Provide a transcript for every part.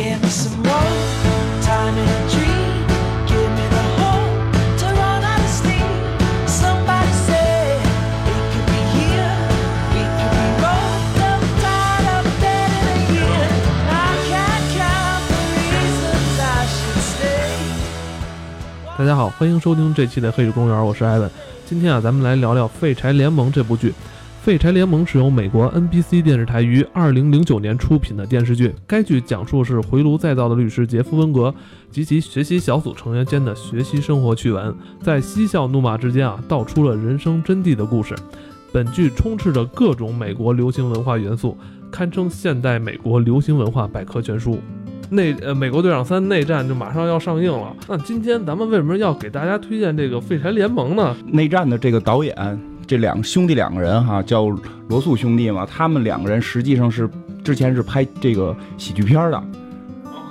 Give me some more time in a dream. Give me the hope to run out of steam. Somebody say it could be here. We could be both up tied up dead in a year. I can't count the reasons I should stay. 大家好，欢迎收听这期的《黑水公园》，我是艾文。今天啊，咱们来聊聊《废柴联盟》这部剧。《废柴联盟》是由美国 NBC 电视台于2009年出品的电视剧。该剧讲述是回炉再造的律师杰夫·温格及其学习小组成员间的学习生活趣闻，在嬉笑怒骂之间啊，道出了人生真谛的故事。本剧充斥着各种美国流行文化元素，堪称现代美国流行文化百科全书。内呃，美国队长三内战就马上要上映了。那今天咱们为什么要给大家推荐这个《废柴联盟》呢？内战的这个导演，这两兄弟两个人哈，叫罗素兄弟嘛，他们两个人实际上是之前是拍这个喜剧片的。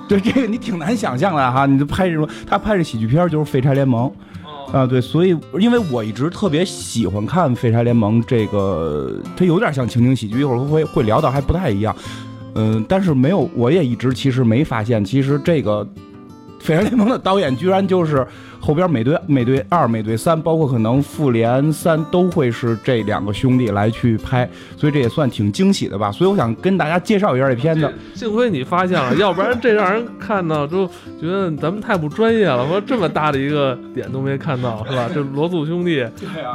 对这个你挺难想象的哈，你就拍这种，他拍这喜剧片就是《废柴联盟》啊，对，所以因为我一直特别喜欢看《废柴联盟》这个，它有点像情景喜剧，一会儿会会聊到还不太一样，嗯，但是没有，我也一直其实没发现，其实这个《废柴联盟》的导演居然就是后边美队、美队二、美队三，包括可能复联三都会是这两个兄弟来去拍，所以这也算挺惊喜的吧。所以我想跟大家介绍一下这片子。幸亏你发现了，要不然这让人看到都觉得咱们太不专业了。说这么大的一个点都没看到，是吧？这罗素兄弟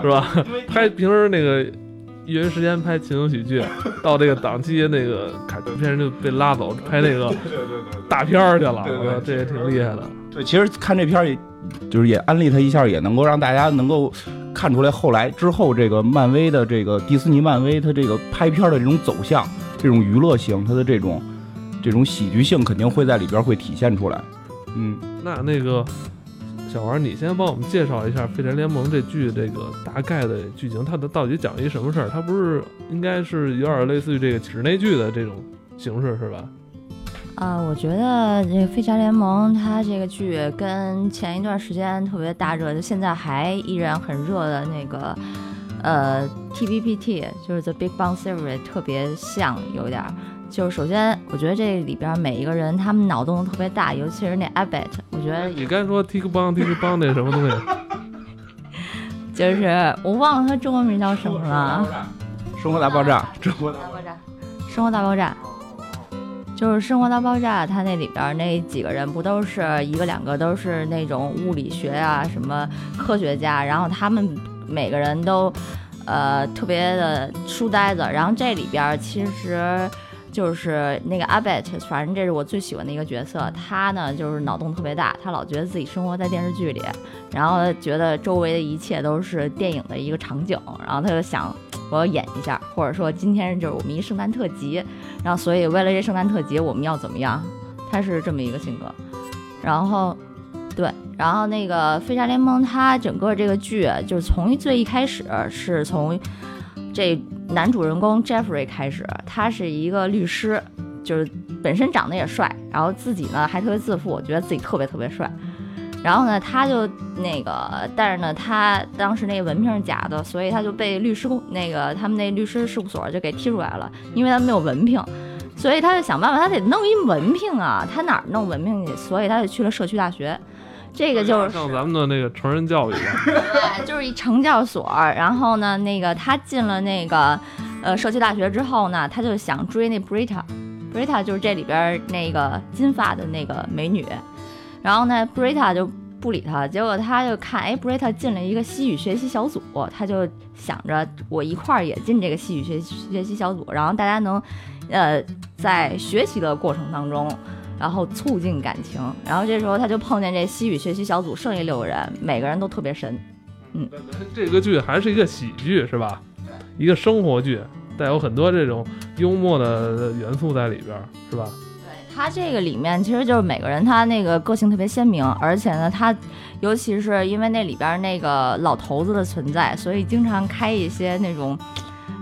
是吧？拍平时那个业余时间拍情景喜剧，到这个档期那个卡通片就被拉走拍那个大片儿去了。对对对我说这也挺厉害的。对，其实看这片儿也，就是也安利他一下，也能够让大家能够看出来后来之后这个漫威的这个迪士尼漫威它这个拍片的这种走向，这种娱乐性，它的这种这种喜剧性肯定会在里边会体现出来。嗯，那那个小王，你先帮我们介绍一下《废柴联盟》这剧这个大概的剧情，它的到底讲一什么事儿？它不是应该是有点类似于这个室内剧的这种形式是吧？啊、我觉得这个《废柴联盟》它这个剧跟前一段时间特别大热，就现在还依然很热的那个呃 TBPT，就是 The Big Bang Theory，特别像，有点儿。就是首先，我觉得这里边每一个人他们脑洞都特别大，尤其是那 Abbott，我觉得你刚说 Tik 帮 Tik 帮那什么东西？就是我忘了他中文名叫什么了。生活大爆炸，生活大大爆炸，生活大爆炸，就是生活大爆炸，他那里边儿那几个人不都是一个两个都是那种物理学啊什么科学家，然后他们每个人都呃特别的书呆子，然后这里边儿其实。就是那个 Abbot，，反正这是我最喜欢的一个角色。他呢，就是脑洞特别大，他老觉得自己生活在电视剧里，然后觉得周围的一切都是电影的一个场景，然后他就想我要演一下，或者说今天就是我们一圣诞特辑，然后所以为了这圣诞特辑我们要怎么样？他是这么一个性格。然后，对，然后那个《飞侠联盟》它整个这个剧就是从最一开始是从这男主人公 Jeffrey 开始，他是一个律师，就是本身长得也帅，然后自己呢还特别自负，觉得自己特别特别帅。然后呢，他就那个，但是呢，他当时那个文凭是假的，所以他就被律师那个他们那律师事务所就给踢出来了，因为他没有文凭，所以他就想办法，他得弄一文凭啊，他哪儿弄文凭去？所以他就去了社区大学，这个就是像咱们的那个成人教育。对，就是一成教所。然后呢，那个他进了那个呃社区大学之后呢，他就想追那 Brita，Brita 就是这里边儿那个金发的那个美女。然后呢，Brita 就不理他，结果他就看，哎，Brita 进了一个西语学习小组，他就想着我一块儿也进这个西语学学习小组，然后大家能呃在学习的过程当中。然后促进感情，然后这时候他就碰见这西语学习小组剩下六个人，每个人都特别神，嗯这个剧还是一个喜剧是吧？一个生活剧，带有很多这种幽默的元素在里边儿是吧？他这个里面其实就是每个人他那个个性特别鲜明，而且呢，他尤其是因为那里边那个老头子的存在，所以经常开一些那种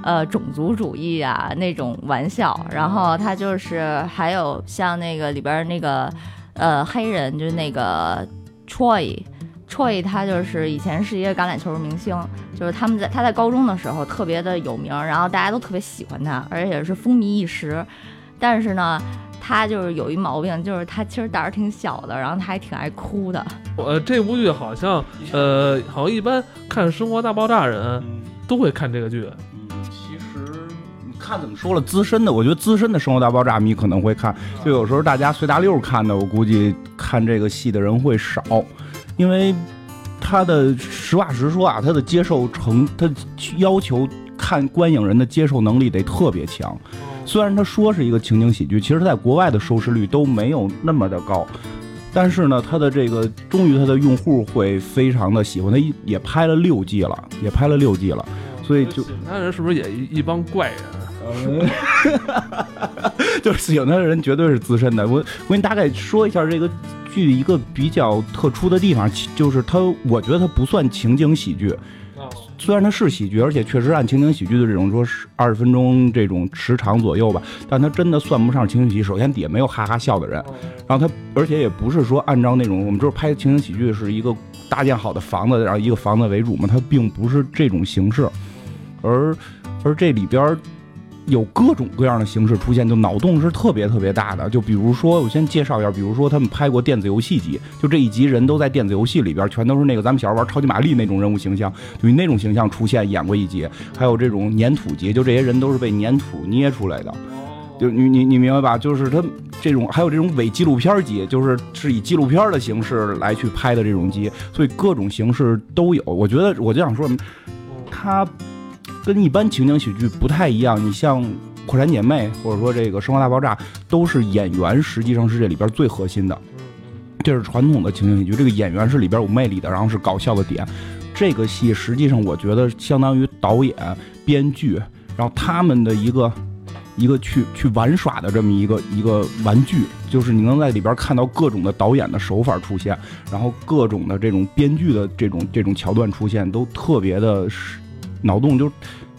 呃种族主义啊那种玩笑。然后他就是还有像那个里边那个呃黑人，就是那个 Troy。Troy 他就是以前是一个橄榄球明星，就是他们在他在高中的时候特别的有名，然后大家都特别喜欢他，而且是风靡一时。但是呢，他就是有一毛病，就是他其实胆儿挺小的，然后他还挺爱哭的。呃，这部剧好像呃，好像一般看《生活大爆炸》人嗯都会看这个剧。嗯，其实你看怎么说了，资深的，我觉得资深的《生活大爆炸》迷可能会看，就有时候大家随大溜看的，我估计看这个戏的人会少，因为他的实话实说啊，他的接受程，他要求看观影人的接受能力得特别强。虽然他说是一个情景喜剧，其实他在国外的收视率都没有那么的高，但是呢，他的这个终于他的用户会非常的喜欢，他一也拍了六季了，也拍了六季了。所以就喜欢他人是不是也一一帮怪人？就是喜欢他的人绝对是资深的。我我给你大概说一下这个剧一个比较特殊的地方，就是它，我觉得它不算情景喜剧，哦，虽然它是喜剧，而且确实按情景喜剧的这种说是二十分钟这种时长左右吧，但它真的算不上情景喜剧。首先底下没有哈哈笑的人，然后它而且也不是说按照那种我们就是拍情景喜剧是一个搭建好的房子，然后一个房子为主嘛，它并不是这种形式，而而这里边有各种各样的形式出现，就脑洞是特别特别大的。就比如说，我先介绍一下，比如说他们拍过电子游戏集，就这一集人都在电子游戏里边，全都是那个咱们小时候玩超级玛丽那种人物形象，就以那种形象出现演过一集。还有这种粘土集，就这些人都是被粘土捏出来的。就你你你明白吧？就是他这种，还有这种伪纪录片集，就是是以纪录片的形式来去拍的这种集，所以各种形式都有。我觉得我就想说，它跟一般情景喜剧不太一样。你像《破产姐妹》或者说这个《生活大爆炸》，都是演员实际上是这里边最核心的。这是传统的情景喜剧，这个演员是里边有魅力的，然后是搞笑的点。这个戏实际上我觉得相当于导演、编剧，然后他们的一个一个去去玩耍的这么一个一个玩具，就是你能在里边看到各种的导演的手法出现，然后各种的这种编剧的这种这种桥段出现，都特别的是脑洞就。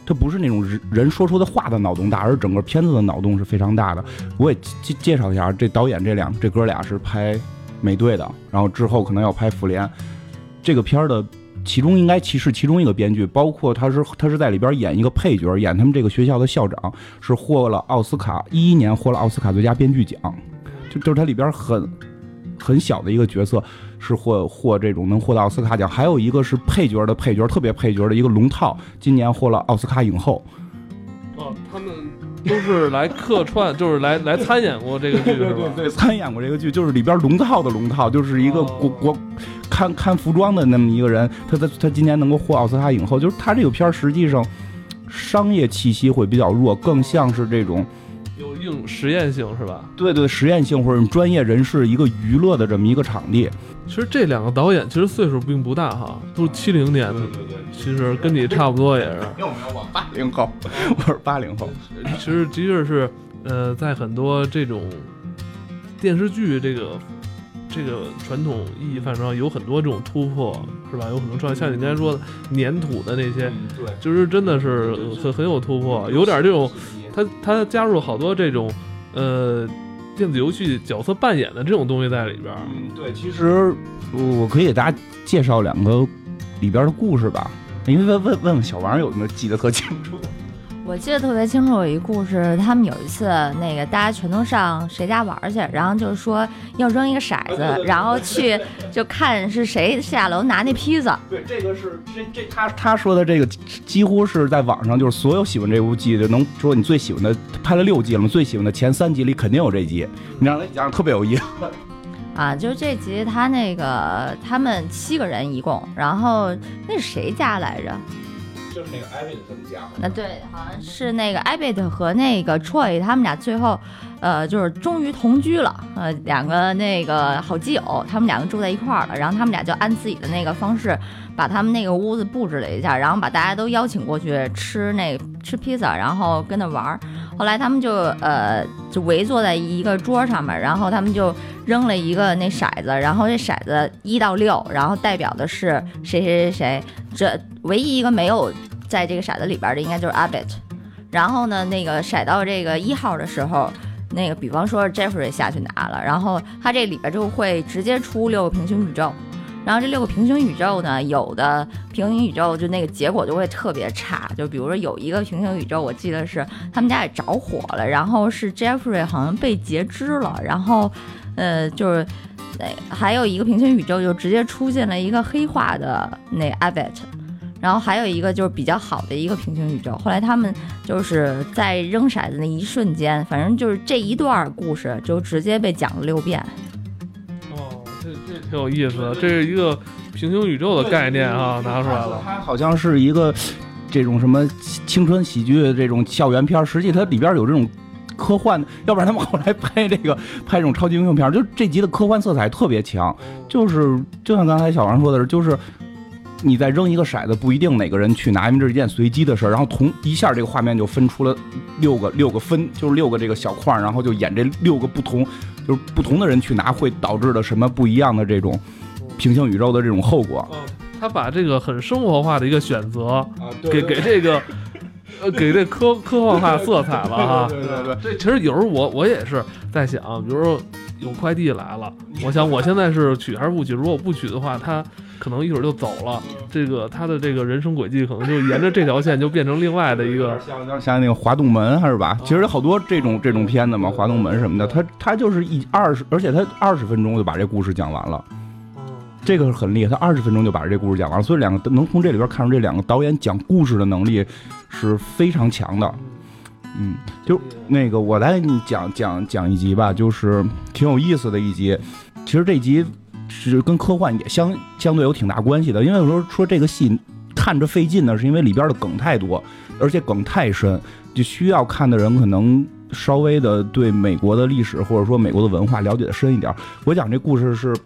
它不是那种人人说出的话的脑洞大，而整个片子的脑洞是非常大的。我也介介绍一下，这导演这两这哥俩是拍美队的，然后之后可能要拍复联。这个片儿的其中应该其是其中一个编剧，包括他是他是在里边演一个配角，演他们这个学校的校长，是获了奥斯卡一一年获了奥斯卡最佳编剧奖，就就是他里边很很小的一个角色是获获这种能获得奥斯卡奖，还有一个是配角的配角，特别配角的一个龙套，今年获了奥斯卡影后。哦，他们都是来客串，就是来来参演过这个剧对对？对，参演过这个剧，就是里边龙套的龙套，就是一个哦国国看看服装的那么一个人，他他他今年能够获奥斯卡影后，就是他这个片儿实际上商业气息会比较弱，更像是这种有一种实验性是吧？对对实验性或者专业人士一个娱乐的这么一个场地。其实这两个导演其实岁数并不大哈，都是七零年的，其实跟你差不多也是。没有没有，我八零后，我是八零后。其实的确是，呃，在很多这种电视剧这个这个传统意义范畴上，有很多这种突破，是吧？有很多创像你刚才说的粘土的那些，对，就是真的是很很有突破，有点这种，他他加入了好多这种，呃，电子游戏角色扮演的这种东西在里边儿。嗯，对，其实我可以给大家介绍两个里边的故事吧，因为问问问问小王有没有记得特清楚？我记得特别清楚，有一故事，他们有一次那个大家全都上谁家玩去，然后就是说要扔一个骰子，然后去就看是谁下楼拿那披萨。对，这个是这这他他说的这个几乎是在网上，就是所有喜欢这部剧的，能说你最喜欢的，拍了六季了嘛，最喜欢的前三集里肯定有这集，你让他讲特别有意思。啊，就是这集他那个他们七个人一共，然后那是谁家来着？就是那个艾薇他们家，那对，好像是那个艾贝特和那个 Troy 他们俩最后，呃，就是终于同居了，呃，两个那个好基友，他们两个住在一块儿了，然后他们俩就按自己的那个方式，把他们那个屋子布置了一下，然后把大家都邀请过去吃那吃披萨，然后跟那玩儿。后来他们就呃就围坐在一个桌上面，然后他们就扔了一个那骰子，然后这骰子一到六，然后代表的是谁谁谁谁，这唯一一个没有在这个骰子里边的应该就是 abbot。然后呢，那个骰到这个一号的时候，那个比方说 Jeffrey 下去拿了，然后他这里边就会直接出六个平行宇宙。然后这六个平行宇宙呢，有的平行宇宙就那个结果就会特别差，就比如说有一个平行宇宙，我记得是他们家也着火了，然后是 Jeffrey 好像被截肢了，然后呃就是。呃，还有一个平行宇宙就直接出现了一个黑化的那 Abbott，然后还有一个就是比较好的一个平行宇宙。后来他们就是在扔骰子那一瞬间，反正就是这一段故事就直接被讲了六遍。挺有意思，这是一个平行宇宙的概念啊，拿出来了。它好像是一个这种什么青春喜剧的这种校园片，实际它里边有这种科幻，要不然他们后来拍这个拍这种超级英雄片，就这集的科幻色彩特别强，就是就像刚才小王说的是，就是。你再扔一个骰子，不一定哪个人去拿，因为这是件随机的事儿。然后同一下，这个画面就分出了六个六个分，就是六个这个小框，然后就演这六个不同，就是不同的人去拿，会导致的什么不一样的这种平行宇宙的这种后果。哦，他把这个很生活化的一个选择，啊，给给这个，呃，给这科科幻化色彩了哈。对对对对这其实有时候我我也是在想，比如说有快递来了，我想我现在是取还是不取？如果我不取的话，他可能一会儿就走了，这个他的这个人生轨迹可能就沿着这条线就变成另外的一个。像那个滑动门还是吧？其实有好多这种这种片子嘛，滑动门什么的，他他就是一二十，而且他二十分钟就把这故事讲完了。这个是很厉害，他二十分钟就把这故事讲完了，所以两个能从这里边看出这两个导演讲故事的能力是非常强的。嗯，就那个我来给你讲讲讲一集吧，就是挺有意思的一集。其实这集是跟科幻也相相对有挺大关系的，因为有时候说这个戏看着费劲呢，是因为里边的梗太多，而且梗太深，就需要看的人可能稍微的对美国的历史或者说美国的文化了解的深一点。我讲这故事是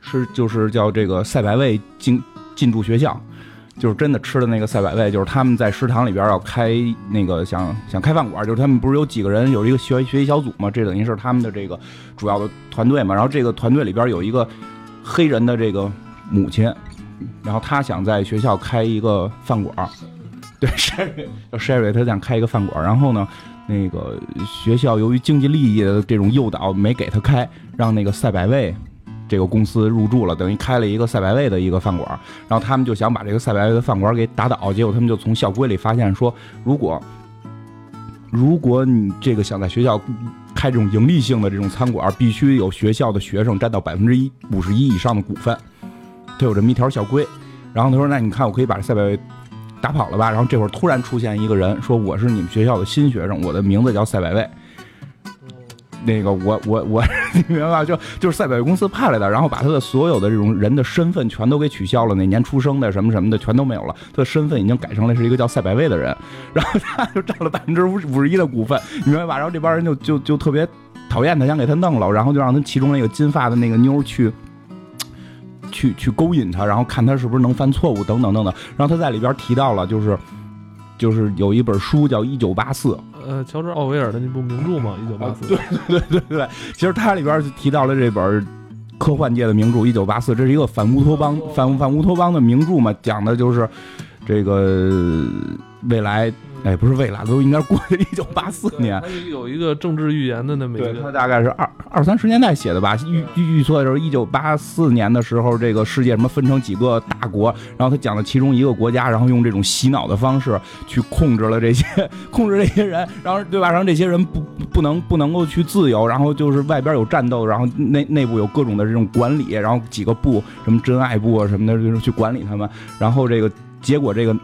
是就是叫这个赛百味进进驻学校。就是真的吃的那个赛百味，就是他们在食堂里边要开那个想想开饭馆，就是他们不是有几个人有一个学学习小组嘛，这等于是他们的这个主要的团队嘛。然后这个团队里边有一个黑人的这个母亲，然后他想在学校开一个饭馆，对，Sherry 叫 Sherry，他想开一个饭馆，然后呢，那个学校由于经济利益的这种诱导，没给他开，让那个赛百味。这个公司入驻了，等于开了一个赛百味的一个饭馆，然后他们就想把这个赛百味的饭馆给打倒，结果他们就从校规里发现说，如果如果你这个想在学校开这种盈利性的这种餐馆，必须有学校的学生占到百分之一五十一以上的股份，他有这么一条校规。然后他说，那你看我可以把这赛百味打跑了吧？然后这会儿突然出现一个人说，我是你们学校的新学生，我的名字叫赛百味。那个我我我，你明白吧？就就是赛百味公司派来的，然后把他的所有的这种人的身份全都给取消了，哪年出生的什么什么的全都没有了，他的身份已经改成了是一个叫赛百味的人，然后他就占了百分之五五十一的股份，你明白吧？然后这帮人就就就特别讨厌他，想给他弄了，然后就让他其中那个金发的那个妞去。去去勾引他，然后看他是不是能犯错误，等等等等。然后他在里边提到了，就是就是有一本书叫《一九八四》，呃，乔治奥威尔的那部名著嘛，《一九八四》。对对对对对，其实它里边就提到了这本科幻界的名著《一九八四》，这是一个反乌托邦、反反乌托邦的名著嘛，讲的就是这个未来，哎，不是未来，都应该过去一九八四年它。有一个政治预言的那么一个，他，大概是二二三十年代写的吧。预预预测的时候，一九八四年的时候，这个世界什么分成几个大国，然后他讲了其中一个国家，然后用这种洗脑的方式去控制了这些控制这些人，然后对吧？让这些人不不能不能够去自由，然后就是外边有战斗，然后内内部有各种的这种管理，然后几个部什么真爱部啊什么的，就是去管理他们。然后这个结果，这个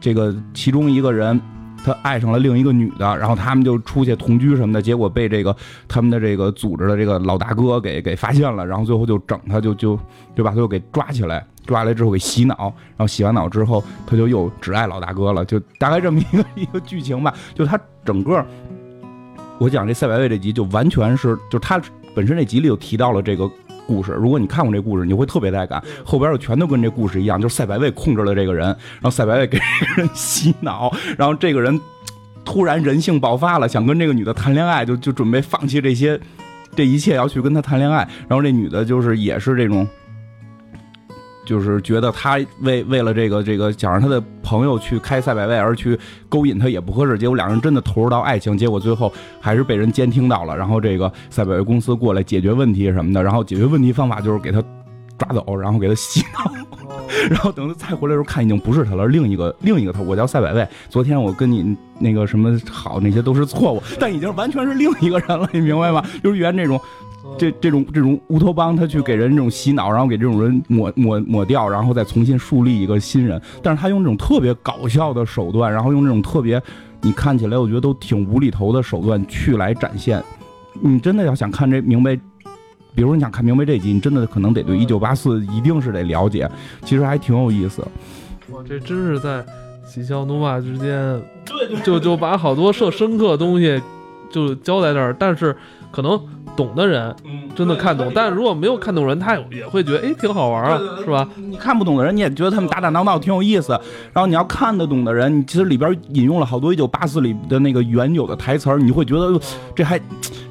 这个其中一个人。他爱上了另一个女的，然后他们就出去同居什么的，结果被这个他们的这个组织的这个老大哥给给发现了，然后最后就整他，就就就把他就给抓起来，抓来之后给洗脑，然后洗完脑之后，他就又只爱老大哥了，就大概这么一个一个剧情吧。就他整个，我讲这赛百味这集就完全是，就他本身这集里就提到了这个。故事，如果你看过这故事，你会特别带感。后边就全都跟这故事一样，就是赛百味控制了这个人，然后赛百味给这个人洗脑，然后这个人突然人性爆发了，想跟这个女的谈恋爱，就就准备放弃这些这一切，要去跟她谈恋爱。然后这女的就是也是这种，就是觉得他为为了这个这个想让他的朋友去开赛百味而去勾引他也不合适，结果两人真的投入到爱情，结果最后还是被人监听到了，然后这个赛百味公司过来解决问题什么的，然后解决问题方法就是给他。抓走，然后给他洗脑，然后等他再回来的时候看已经不是他了，另一个另一个他，我叫赛百味。昨天我跟你那个什么好那些都是错误，但已经完全是另一个人了，你明白吗？就是原这种这这种这种乌托邦，他去给人这种洗脑，然后给这种人抹抹抹掉，然后再重新树立一个新人。但是他用这种特别搞笑的手段，然后用这种特别你看起来我觉得都挺无厘头的手段去来展现。你真的要想看这明白，比如你想看明白这集，你真的可能得对一九八四一定是得了解，其实还挺有意思。哇，这真是在喜笑怒骂之间，对就就把好多设深刻的东西就交在这儿，但是可能懂的人嗯真的看懂，但是如果没有看懂人，他也会觉得哎挺好玩啊，是吧？你看不懂的人，你也觉得他们打打闹闹挺有意思。然后你要看得懂的人，你其实里边引用了好多一九八四里的那个原有的台词儿，你会觉得这还。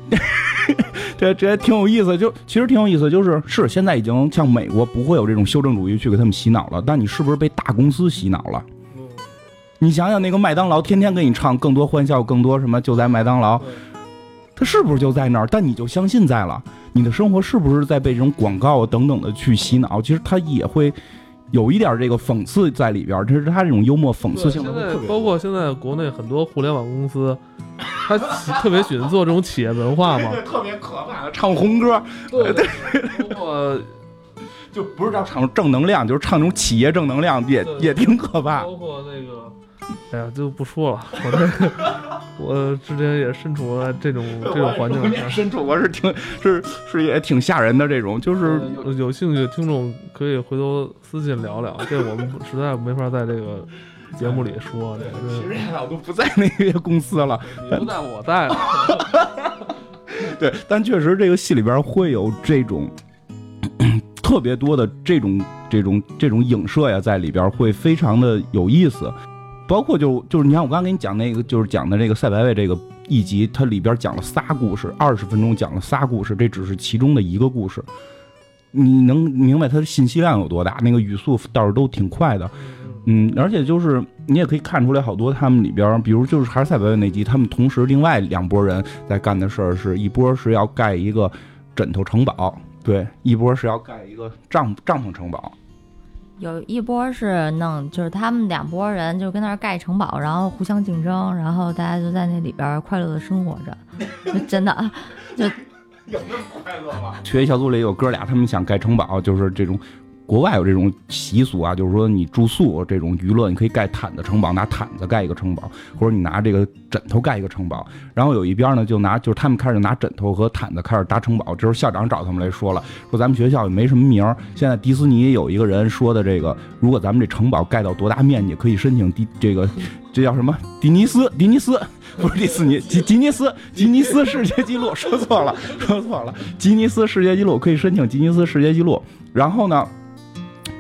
这这还挺有意思，就其实挺有意思，就是是现在已经像美国不会有这种修正主义去给他们洗脑了，但你是不是被大公司洗脑了？你想想那个麦当劳天天给你唱更多欢笑，更多什么就在麦当劳，它是不是就在那儿？但你就相信在了，你的生活是不是在被这种广告啊等等的去洗脑？其实它也会有一点这个讽刺在里边儿，这是它这种幽默讽刺对，性现在的包括现在国内很多互联网公司，他特别喜欢做这种企业文化嘛，特别可怕的唱红歌，对，包括就不是叫唱正能量，就是唱那种企业正能量，也对也挺可怕。包括那个，哎呀，就不说了。我这我之前也身处在这种 这种环境。身处我是挺是是也挺吓人的这种，就是有有兴趣的听众可以回头私信聊聊，这我们实在没法在这个节目里说，这其是实我都不在那个公司了。你不在我在了。对，但确实这个戏里边会有这种特别多的这种这种这种影射呀，在里边会非常的有意思。包括就就是你看我刚刚给你讲那个，就是讲的这个赛白味这个一集，它里边讲了仨故事，二十分钟讲了仨故事，这只是其中的一个故事。你能明白它的信息量有多大？那个语速倒是都挺快的。嗯，而且就是你也可以看出来，好多他们里边，比如就是还是赛百味那集，他们同时另外两拨人在干的事儿，是一波是要盖一个枕头城堡，对，一波是要盖一个帐帐篷城堡。有一波是弄，就是他们两拨人就跟那儿盖城堡，然后互相竞争，然后大家就在那里边儿快乐的生活着，真的就有那么快乐吗？学习小组里有哥俩，他们想盖城堡，就是这种国外有这种习俗啊，就是说你住宿这种娱乐，你可以盖毯子城堡，拿毯子盖一个城堡，或者你拿这个枕头盖一个城堡。然后有一边呢，就拿就是他们开始拿枕头和毯子开始搭城堡。这时候校长找他们来说了，说咱们学校也没什么名儿，现在迪士尼有一个人说的这个，如果咱们这城堡盖到多大面积，可以申请迪这个这叫什么迪尼斯迪尼斯。不是迪士尼，吉吉尼斯，吉尼斯世界纪录，说错了，说错了，吉尼斯世界纪录可以申请吉尼斯世界纪录。然后呢，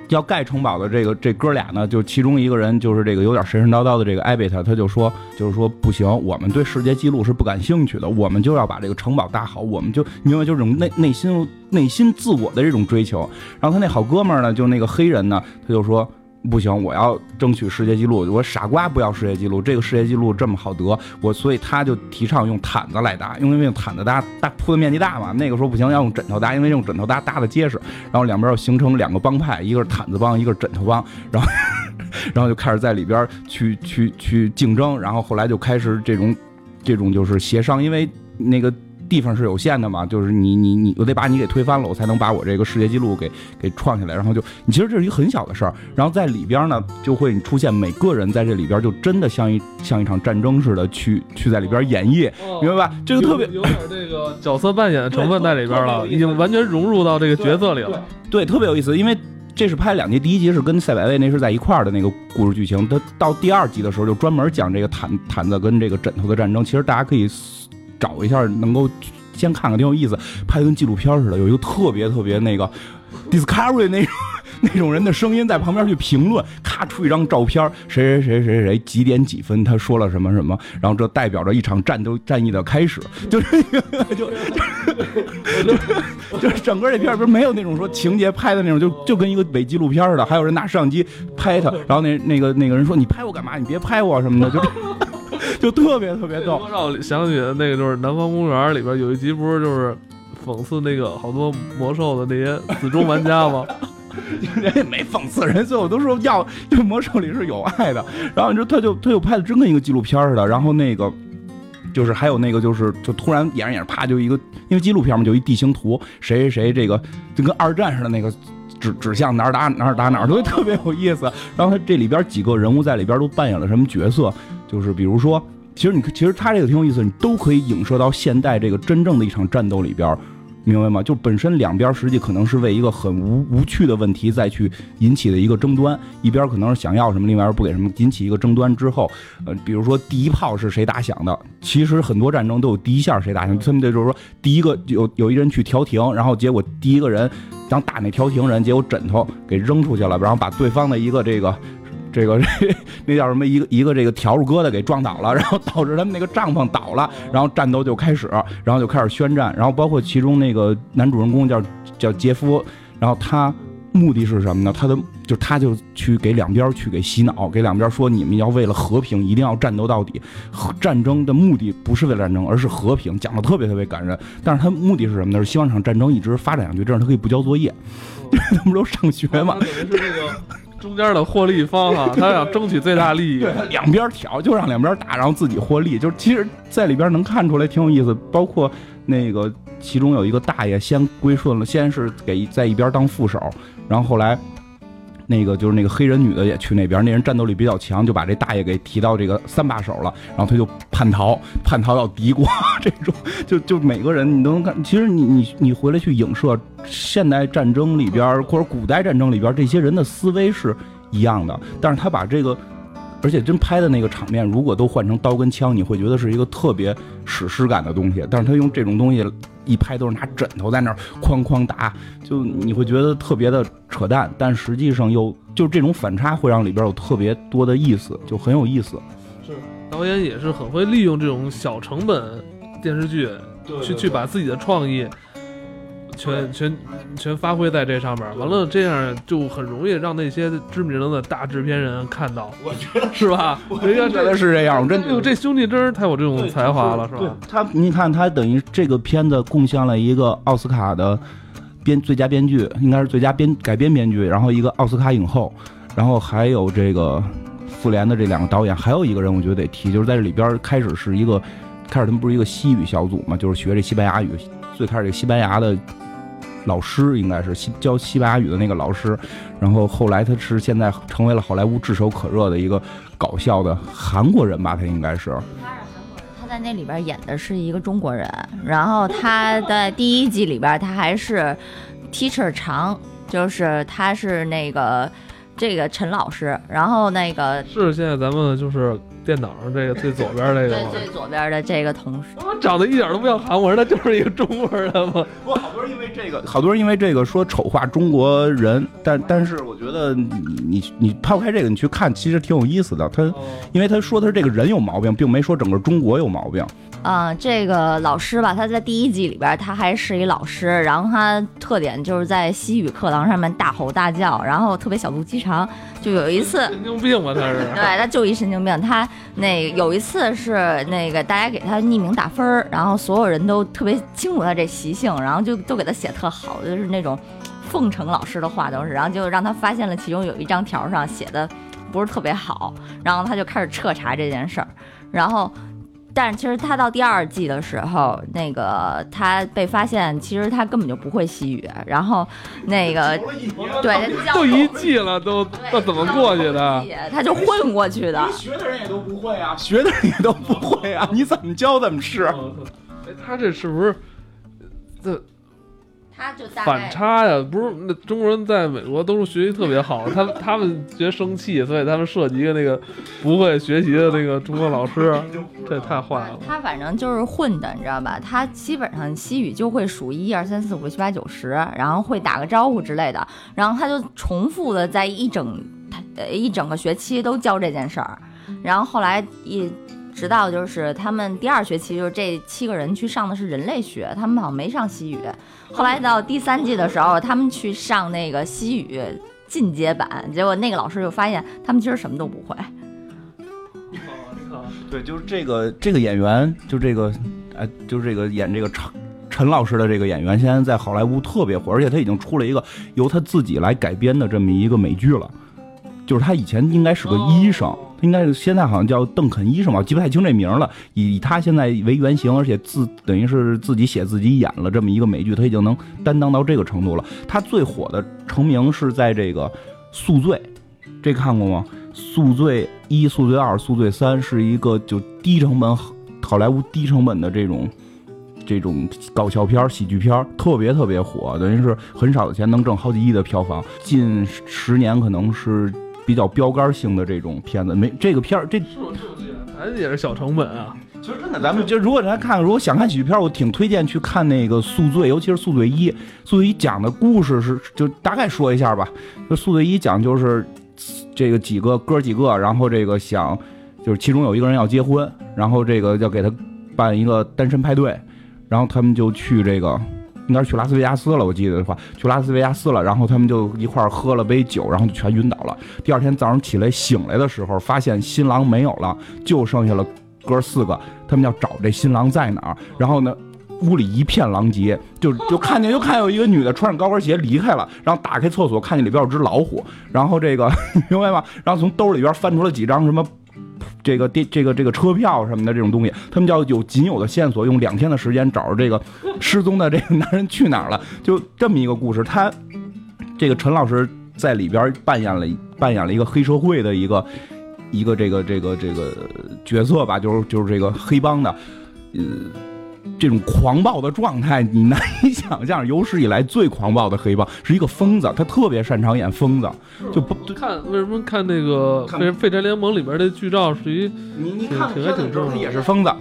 要盖城堡的这个这哥俩呢，就其中一个人就是这个有点神神叨叨的这个艾贝特，他就说，就是说不行，我们对世界纪录是不感兴趣的，我们就要把这个城堡搭好，我们就因为就是种内内心内心自我的这种追求。然后他那好哥们儿呢，就那个黑人呢，他就说。不行，我要争取世界纪录。我傻瓜不要世界纪录，这个世界纪录这么好得，我所以他就提倡用毯子来搭，因为用毯子搭搭铺的面积大嘛。那个时候不行，要用枕头搭，因为用枕头搭搭的结实。然后两边要形成两个帮派，一个是毯子帮，一个是枕头帮。然后 然后就开始在里边去去去竞争。然后后来就开始这种这种就是协商，因为那个。地方是有限的嘛，就是你你你，我得把你给推翻了，我才能把我这个世界纪录给给创下来。然后就，你其实这是一个很小的事儿。然后在里边呢，就会出现每个人在这里边就真的像一像一场战争似的去去在里边演绎，明白吧？这个特别有有点这个角色扮演的成分在里边了，已经完全融入到这个角色里了。对，特别有意思，因为这是拍两集，第一集是跟赛百味那是在一块儿的那个故事剧情，它到第二集的时候就专门讲这个毯毯子跟这个枕头的战争。其实大家可以找一下，能够先看看，挺有意思，拍的跟纪录片似的，有一个特别特别那个 Discovery 那种。那种人的声音在旁边去评论，咔出一张照片，谁谁谁谁谁几点几分，他说了什么什么，然后这代表着一场战斗战役的开始，就是 就就就是整个这片不是没有那种说情节拍的那种，就就跟一个伪纪录片似的，还有人拿摄像机拍他，然后那那个那个人说你拍我干嘛？你别拍我什么的，就就特别特别逗。让我想起那个就是《南方公园》里边有一集，不是就是讽刺那个好多魔兽的那些死忠玩家吗？人 也没讽刺人，最后都说要这魔兽里是有爱的。然后你说他就他就拍的真跟一个纪录片似的。然后那个就是还有那个就是就突然演着演着啪就一个，因为纪录片嘛就一地形图，谁谁谁这个就跟二战似的那个。指指向哪儿打哪儿打哪儿，都特别有意思。然后他这里边几个人物在里边都扮演了什么角色？就是比如说，其实你其实他这个挺有意思，你都可以影射到现代这个真正的一场战斗里边。明白吗？就本身两边实际可能是为一个很无无趣的问题再去引起的一个争端，一边可能是想要什么，另外边不给什么，引起一个争端之后，呃，比如说第一炮是谁打响的？其实很多战争都有第一下谁打响，他们这就是说第一个有有一人去调停，然后结果第一个人想打那调停人，结果枕头给扔出去了，然后把对方的一个这个。这个 那叫什么？一个一个这个笤帚疙瘩给撞倒了，然后导致他们那个帐篷倒了，然后战斗就开始，然后就开始宣战，然后包括其中那个男主人公叫叫杰夫，然后他目的是什么呢？他的就他就去给两边去给洗脑，给两边说你们要为了和平一定要战斗到底，战争的目的不是为了战争，而是和平，讲的特别特别感人。但是他目的是什么呢？是希望这场战争一直发展下去，这样他可以不交作业，他们都上学嘛。是这个。中间的获利方哈，他想争取最大利益，对，两边挑，就让两边打，然后自己获利。就是其实，在里边能看出来挺有意思。包括那个其中有一个大爷先归顺了，先是给在一边当副手，然后后来。那个就是那个黑人女的也去那边，那人战斗力比较强，就把这大爷给提到这个三把手了，然后他就叛逃，叛逃到敌国，这种就就每个人你都能看，其实你你你回来去影射现代战争里边或者古代战争里边这些人的思维是一样的，但是他把这个。而且真拍的那个场面，如果都换成刀跟枪，你会觉得是一个特别史诗感的东西。但是他用这种东西一拍，都是拿枕头在那儿哐哐打，就你会觉得特别的扯淡。但实际上又就这种反差会让里边有特别多的意思，就很有意思。是导演也是很会利用这种小成本电视剧，去去把自己的创意。全全全发挥在这上面，完了这样就很容易让那些知名的大制片人看到，我觉得是吧？我应该觉得是这样，我真的，这兄弟真是太有这种才华了，是吧？他，你看他等于这个片子贡献了一个奥斯卡的编最佳编剧，应该是最佳编改编编剧，然后一个奥斯卡影后，然后还有这个复联的这两个导演，还有一个人我觉得得提，就是在这里边开始是一个开始他们不是一个西语小组嘛，就是学这西班牙语，最开始这西班牙的。老师应该是西教西班牙语的那个老师，然后后来他是现在成为了好莱坞炙手可热的一个搞笑的韩国人吧，他应该是。他是韩国人，他在那里边演的是一个中国人，然后他的第一季里边他还是 teacher 长，就是他是那个这个陈老师，然后那个是现在咱们就是。电脑上这个最左边这个吗？最左边的这个同事，长得一点都不像韩国人，他就是一个中国人吗？不，好多人因为这个，好多人因为这个说丑化中国人，但但是我觉得你你抛开这个，你去看其实挺有意思的。他因为他说的是这个人有毛病，并没说整个中国有毛病。嗯，这个老师吧，他在第一季里边他还是一老师，然后他特点就是在西语课堂上面大吼大叫，然后特别小肚鸡肠。就有一次神经病吧，他是对，他就一神经病。他那有一次是那个大家给他匿名打分儿，然后所有人都特别清楚他这习性，然后就都给他写特好，就是那种奉承老师的话都是，然后就让他发现了其中有一张条上写的不是特别好，然后他就开始彻查这件事儿，然后。但是其实他到第二季的时候，那个他被发现，其实他根本就不会西语。然后，那个 对，都一季了，都那怎么过去的？他就混过去的。学的人也都不会啊，学的人也都不会啊，你怎么教怎么是。哎，他这是不是这？他就反差呀，不是那中国人在美国都是学习特别好，他他们觉得生气，所以他们设计一个那个不会学习的那个中国老师，这太坏了。他反正就是混的，你知道吧？他基本上西语就会数一二三四五六七八九十，然后会打个招呼之类的，然后他就重复的在一整他一整个学期都教这件事儿，然后后来一。直到就是他们第二学期，就是这七个人去上的是人类学，他们好像没上西语。后来到第三季的时候，他们去上那个西语进阶版，结果那个老师就发现他们其实什么都不会。对，就是这个这个演员，就这个，哎，就是这个演这个陈陈老师的这个演员，现在在好莱坞特别火，而且他已经出了一个由他自己来改编的这么一个美剧了。就是他以前应该是个医生，他应该是现在好像叫邓肯医生吧，记不太清这名了。以他现在为原型，而且自等于是自己写自己演了这么一个美剧，他已经能担当到这个程度了。他最火的成名是在这个《宿醉》，这看过吗？《宿醉一》《宿醉二》《宿醉三》是一个就低成本好莱坞低成本的这种。这种搞笑片、喜剧片特别特别火，等于是很少的钱能挣好几亿的票房。近十年可能是比较标杆性的这种片子，没这个片儿这是我这么记得，咱也是小成本啊。其实真的，咱们就如果咱看，如果想看喜剧片儿，我挺推荐去看那个《宿醉》，尤其是《宿醉一》。《宿醉一》讲的故事是，就大概说一下吧。就《宿醉一》讲就是这个几个哥几个，然后这个想就是其中有一个人要结婚，然后这个要给他办一个单身派对，然后他们就去这个。应该是去拉斯维加斯了，我记得的话，去拉斯维加斯了，然后他们就一块儿喝了杯酒，然后就全晕倒了。第二天早上起来醒来的时候，发现新郎没有了，就剩下了哥四个，他们要找这新郎在哪儿。然后呢，屋里一片狼藉，就就看见就看有一个女的穿着高跟鞋离开了，然后打开厕所看见里边有只老虎，然后这个 明白吗？然后从兜里边翻出了几张什么。这个电这个这个车票什么的这种东西，他们叫有仅有的线索，用两天的时间找着这个失踪的这个男人去哪儿了，就这么一个故事。他这个陈老师在里边扮演了扮演了一个黑社会的一个一个这个这个这个角色吧，就是就是这个黑帮的，呃。这种狂暴的状态，你难以想象。有史以来最狂暴的黑帮是一个疯子，他特别擅长演疯子，就不看为什么看那个《废废柴联盟》里边的剧照是一你你看挺还挺正他也是疯子，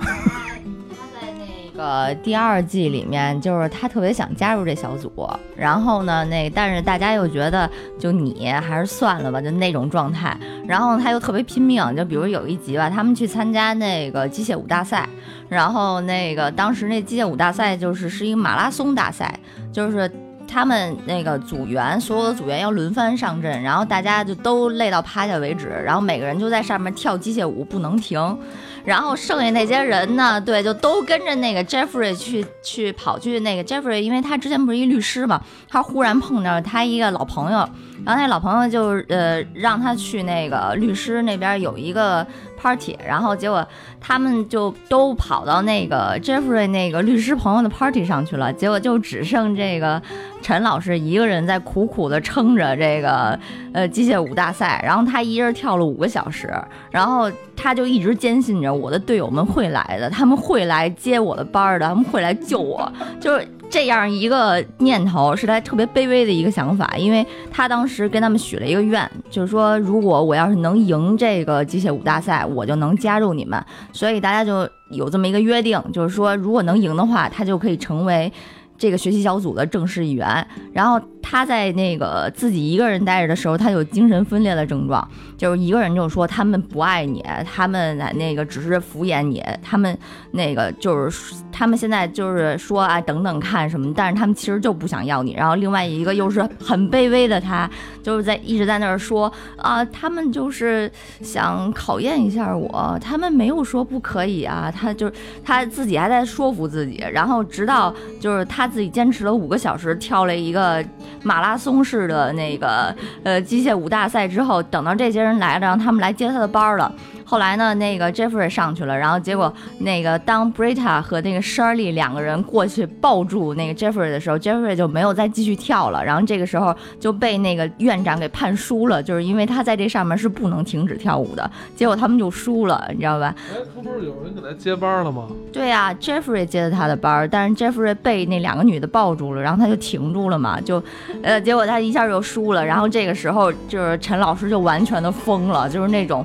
呃，第二季里面就是他特别想加入这小组，然后呢，那但是大家又觉得就你还是算了吧，就那种状态。然后他又特别拼命，就比如有一集吧，他们去参加那个机械舞大赛，然后那个当时那机械舞大赛就是是一个马拉松大赛，就是他们那个组员所有的组员要轮番上阵，然后大家就都累到趴下为止，然后每个人就在上面跳机械舞不能停。然后剩下那些人呢？对，就都跟着那个 Jeffrey 去去跑去那个 Jeffrey，因为他之前不是一律师嘛，他忽然碰着他一个老朋友，然后那老朋友就呃让他去那个律师那边有一个 party，然后结果他们就都跑到那个 Jeffrey 那个律师朋友的 party 上去了，结果就只剩这个陈老师一个人在苦苦的撑着这个呃机械舞大赛，然后他一人跳了五个小时，然后他就一直坚信着我的队友们会来的，他们会来接我的班的，他们会来救我，就是这样一个念头是他特别卑微的一个想法，因为他当时跟他们许了一个愿，就是说如果我要是能赢这个机械舞大赛，我就能加入你们，所以大家就有这么一个约定，就是说如果能赢的话，他就可以成为。这个学习小组的正式一员，然后他在那个自己一个人待着的时候，他有精神分裂的症状，就是一个人就说他们不爱你，他们那个只是敷衍你，他们那个就是他们现在就是说啊等等看什么，但是他们其实就不想要你。然后另外一个又是很卑微的他，就是在一直在那儿说啊，他们就是想考验一下我，他们没有说不可以啊，他就是他自己还在说服自己，然后直到就是他。自己坚持了五个小时，跳了一个马拉松式的那个呃机械舞大赛之后，等到这些人来了，让他们来接他的班了。后来呢，那个 Jeffrey 上去了，然后结果那个当 Brita 和那个 Shirley 两个人过去抱住那个 Jeffrey 的时候，Jeffrey 就没有再继续跳了。然后这个时候就被那个院长给判输了，就是因为他在这上面是不能停止跳舞的。结果他们就输了，你知道吧？哎，他不是有人给他接班了吗？对呀，Jeffrey 接的他的班，但是 Jeffrey 被那两个女的抱住了，然后他就停住了嘛，就呃，结果他一下就输了。然后这个时候就是陈老师就完全的疯了，就是那种。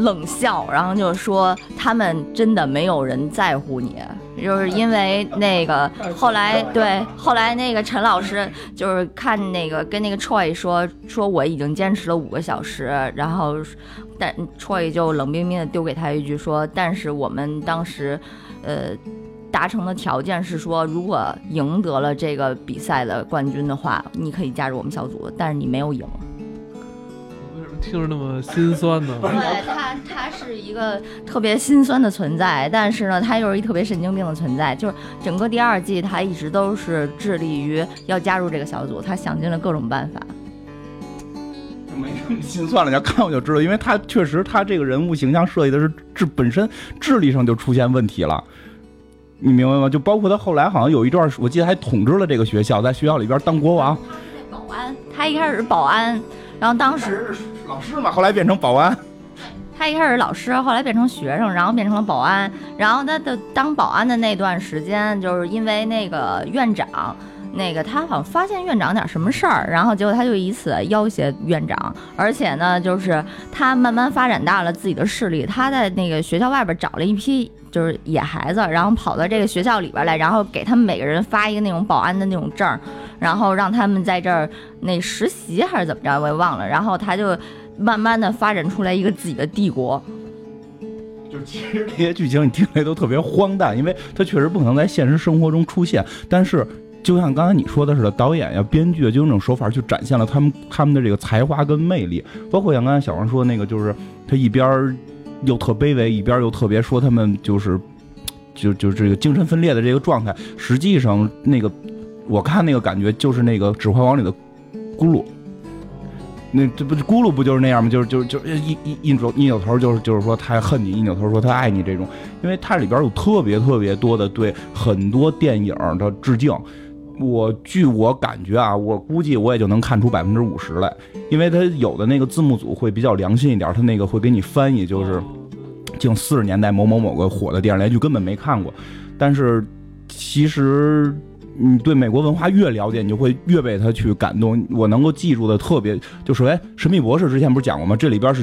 冷笑，然后就说他们真的没有人在乎你，就是因为那个后来对后来那个陈老师就是看那个跟那个 Troy 说说我已经坚持了五个小时，然后但 Troy 就冷冰冰的丢给他一句说，但是我们当时呃达成的条件是说，如果赢得了这个比赛的冠军的话，你可以加入我们小组，但是你没有赢。听着那么心酸呢？对他，他是一个特别心酸的存在，但是呢，他又是一特别神经病的存在。就是整个第二季，他一直都是致力于要加入这个小组，他想尽了各种办法。没什么心酸了，你要看我就知道，因为他确实他这个人物形象设计的是智本身智力上就出现问题了，你明白吗？就包括他后来好像有一段，我记得还统治了这个学校，在学校里边当国王，保安，他一开始是保安，然后当时是老师嘛，后来变成保安。他一开始是老师，后来变成学生，然后变成了保安。然后他的当保安的那段时间，就是因为那个院长，那个他好像发现院长点什么事儿，然后结果他就以此要挟院长，而且呢，就是他慢慢发展大了自己的势力，他在那个学校外边找了一批就是野孩子，然后跑到这个学校里边来，然后给他们每个人发一个那种保安的那种证，然后让他们在这儿那实习还是怎么着，我也忘了。然后他就慢慢的发展出来一个自己的帝国。就其实这些剧情你听来都特别荒诞，因为它确实不可能在现实生活中出现。但是就像刚才你说的似的，导演呀、编剧啊，就用这种手法去展现了他们他们的这个才华跟魅力。包括像刚才小王说那个，就是他一边又特卑微，一边又特别说他们就是就就这个精神分裂的这个状态。实际上那个我看那个感觉就是那个《指环王》里的咕噜。那这不咕噜不就是那样吗？就是就是就是一一一扭一扭头就是就是说他恨你，一扭头说他爱你这种，因为它里边有特别特别多的对很多电影的致敬。我据我感觉啊，我估计我也就能看出百分之五十来，因为它有的那个字幕组会比较良心一点，他那个会给你翻译，就是近四十年代某某某个火的电视连续剧根本没看过，但是其实你对美国文化越了解，你就会越被他去感动。我能够记住的特别，就首先《神秘博士》之前不是讲过吗？这里边是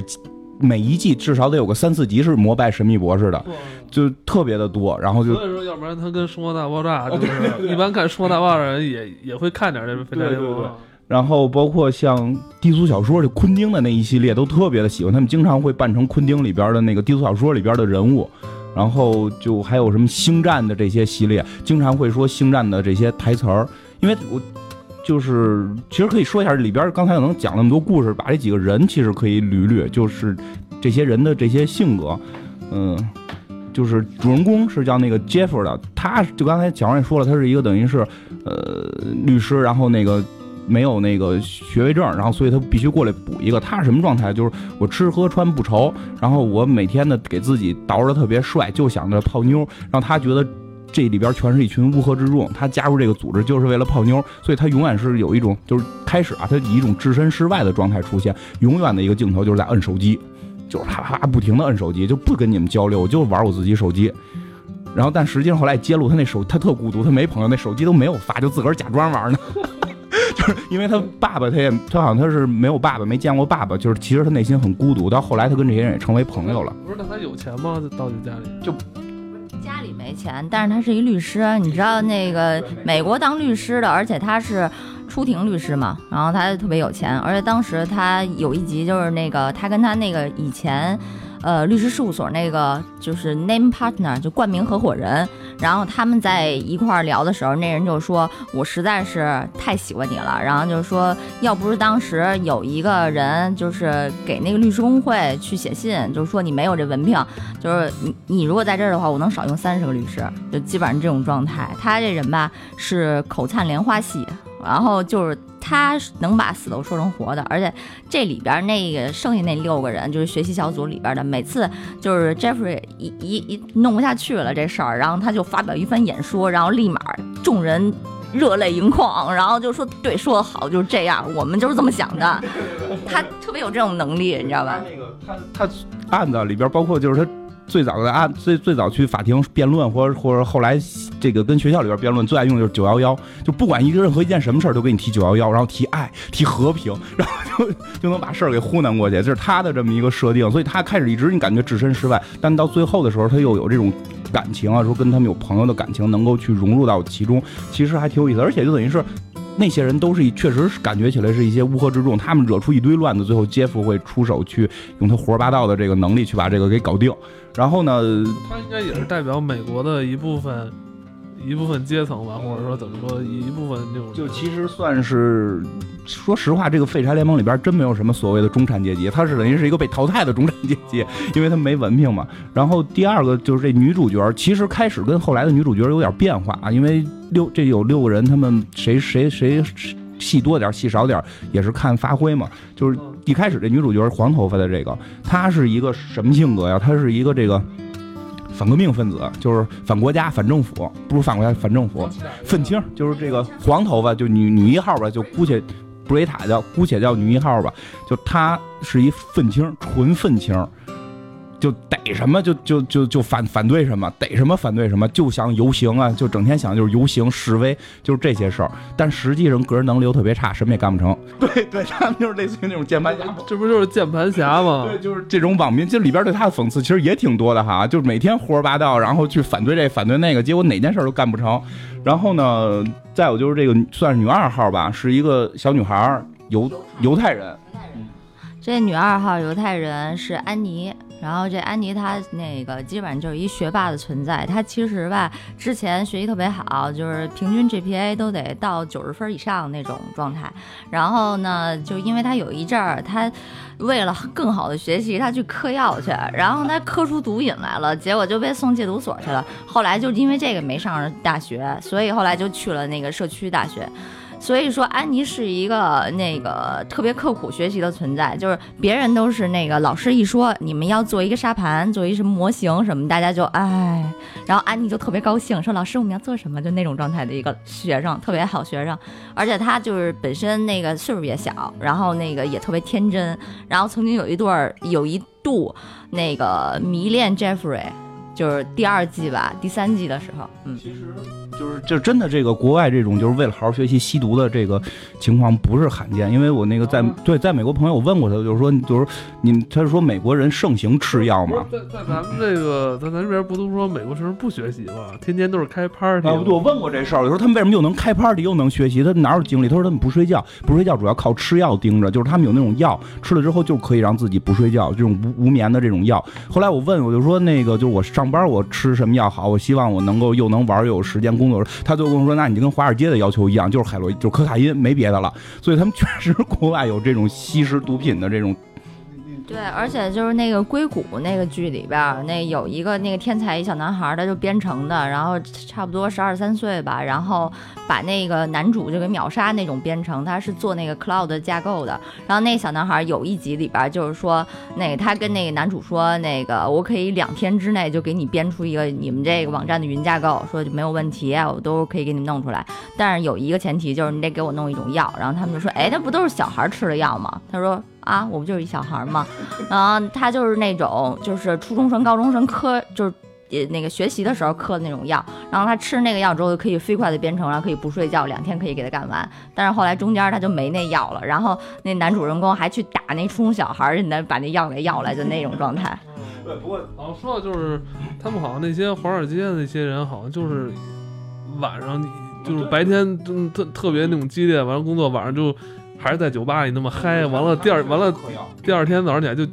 每一季至少得有个三四集是膜拜神秘博士的，就特别的多。然后就所以说，要不然他跟《生活大爆炸》就是一般看《生活大爆炸》的人也也会看点这个《飞对对对柴联盟》。然后包括像低俗小说，就昆汀的那一系列都特别的喜欢，他们经常会扮成昆汀里边的那个低俗小说里边的人物。然后就还有什么星战的这些系列，经常会说星战的这些台词儿，因为我就是其实可以说一下里边刚才可能讲那么多故事，把这几个人其实可以捋捋，就是这些人的这些性格，嗯。就是主人公是叫那个 Jeff 的，他就刚才小王也说了，他是一个等于是，呃，律师，然后那个没有那个学位证，然后所以他必须过来补一个。他是什么状态？就是我吃喝穿不愁，然后我每天呢给自己捯饬的特别帅，就想着泡妞，让他觉得这里边全是一群乌合之众。他加入这个组织就是为了泡妞，所以他永远是有一种就是开始啊，他以一种置身事外的状态出现，永远的一个镜头就是在摁手机。就是啪啪啪不停的摁手机，就不跟你们交流，我就玩我自己手机。然后，但实际上后来揭露他那手，他特孤独，他没朋友，那手机都没有发，就自个儿假装玩呢。就是因为他爸爸，他也他好像他是没有爸爸，没见过爸爸，就是其实他内心很孤独。到后来，他跟这些人也成为朋友了。不是，那他有钱吗？到底家里就？家里没钱，但是他是一律师，你知道那个美国当律师的，而且他是出庭律师嘛，然后他特别有钱，而且当时他有一集就是那个他跟他那个以前。呃，律师事务所那个就是 name partner，就冠名合伙人。然后他们在一块儿聊的时候，那人就说：“我实在是太喜欢你了。”然后就说：“要不是当时有一个人就是给那个律师工会去写信，就是说你没有这文凭，就是你你如果在这儿的话，我能少用三十个律师，就基本上这种状态。他这人吧是口灿莲花系，然后就是他能把死都说成活的，而且这里边那个剩下那六个人就是学习小组里边的，每次就是 Jeffrey 一一一弄不下去了这事儿，然后他就发表一番演说，然后立马众人。热泪盈眶，然后就说：“对，说的好，就是这样，我们就是这么想的。”他特别有这种能力，你知道吧？他那个他他案子里边包括就是他最早的案最最早去法庭辩论，或者或者后来这个跟学校里边辩论，最爱用的就是九幺幺，就不管一个任何一件什么事儿都给你提九幺幺，然后提爱提和平，然后就就能把事儿给糊弄过去，这是他的这么一个设定，所以他开始一直你感觉置身事外，但到最后的时候他又有这种。感情啊，说跟他们有朋友的感情，能够去融入到其中，其实还挺有意思。而且就等于是那些人都是确实是感觉起来是一些乌合之众，他们惹出一堆乱子，最后杰夫会出手去用他胡说八道的这个能力去把这个给搞定。然后呢，他应该也是代表美国的一部分一部分阶层吧，或者说怎么说一部分那种就其实算是，说实话，这个废柴联盟里边真没有什么所谓的中产阶级，他是等于是一个被淘汰的中产阶级，因为他没文凭嘛。然后第二个就是这女主角，其实开始跟后来的女主角有点变化啊，因为六这有六个人，他们谁谁谁戏多点戏少点也是看发挥嘛。就是一开始这女主角黄头发的这个，她是一个什么性格呀？她是一个这个。反革命分子就是反国家、反政府，不是反国家、反政府，愤青。就是这个黄头发，就女女一号吧，就姑且布雷塔叫姑且叫女一号吧，就她是一愤青，纯愤青，就逮什么就就就就反反对什么，逮什么反对什么，就想游行啊，就整天想就是游行示威，就是这些事儿。但实际上个人能力又特别差，什么也干不成。对对，他们就是类似于那种键盘侠。这不就是键盘侠吗？对，就是这种网民，这里边对他的讽刺其实也挺多的哈，就是每天胡说八道，然后去反对这反对那个，结果哪件事都干不成。然后呢，再有就是这个算是女二号吧，是一个小女孩儿，犹犹太人。这女二号犹太人是安妮，然后这安妮她那个基本上就是一学霸的存在。她其实吧，之前学习特别好，就是平均 GPA 都得到九十分以上那种状态。然后呢，就因为她有一阵儿，她为了更好的学习，她去嗑药去，然后她嗑出毒瘾来了，结果就被送戒毒所去了。后来就因为这个没上大学，所以后来就去了那个社区大学。所以说，安妮是一个那个特别刻苦学习的存在，就是别人都是那个老师一说你们要做一个沙盘，做一什么模型什么，大家就哎，然后安妮就特别高兴，说老师我们要做什么，就那种状态的一个学生，特别好学生，而且他就是本身那个岁数也小，然后那个也特别天真，然后曾经有一段儿有一度那个迷恋 Jeffrey，就是第二季吧，第三季的时候，嗯。其实就是就真的这个国外这种就是为了好好学习吸毒的这个情况不是罕见，因为我那个在对在美国朋友我问过他，就是说就是你他是说美国人盛行吃药嘛，在在咱们这个在咱这边不都说美国学生不学习吗？天天都是开 party 啊，对，我问过这事儿，我说他们为什么又能开 party 又能学习？他们哪有精力？他说他们不睡觉，不睡觉主要靠吃药盯着，就是他们有那种药吃了之后就可以让自己不睡觉，这种无无眠的这种药。后来我问我就说那个就是我上班我吃什么药好？我希望我能够又能玩又有时间工工作。他就跟我说，那你就跟华尔街的要求一样，就是海洛就是可卡因，没别的了。所以他们确实国外有这种吸食毒品的这种。对，而且就是那个硅谷那个剧里边，那有一个那个天才一小男孩，他就编程的，然后差不多十二三岁吧，然后把那个男主就给秒杀那种编程，他是做那个 cloud 架构的。然后那小男孩有一集里边就是说，那个他跟那个男主说，那个我可以两天之内就给你编出一个你们这个网站的云架构，说就没有问题，我都可以给你弄出来。但是有一个前提就是你得给我弄一种药。然后他们就说，哎，那不都是小孩吃的药吗？他说。啊，我不就是一小孩儿吗？然后他就是那种，就是初中生、高中生嗑，就是呃那个学习的时候嗑的那种药。然后他吃那个药之后，就可以飞快的编程，然后可以不睡觉，两天可以给他干完。但是后来中间他就没那药了，然后那男主人公还去打那初中小孩儿，人家把那药给要来，就那种状态。对，不过好像说的就是他们好像那些华尔街的那些人，好像就是晚上就是白天真特特别那种激烈，完了工作，晚上就还是在酒吧里那么嗨，完了第二完了第二天早上起来就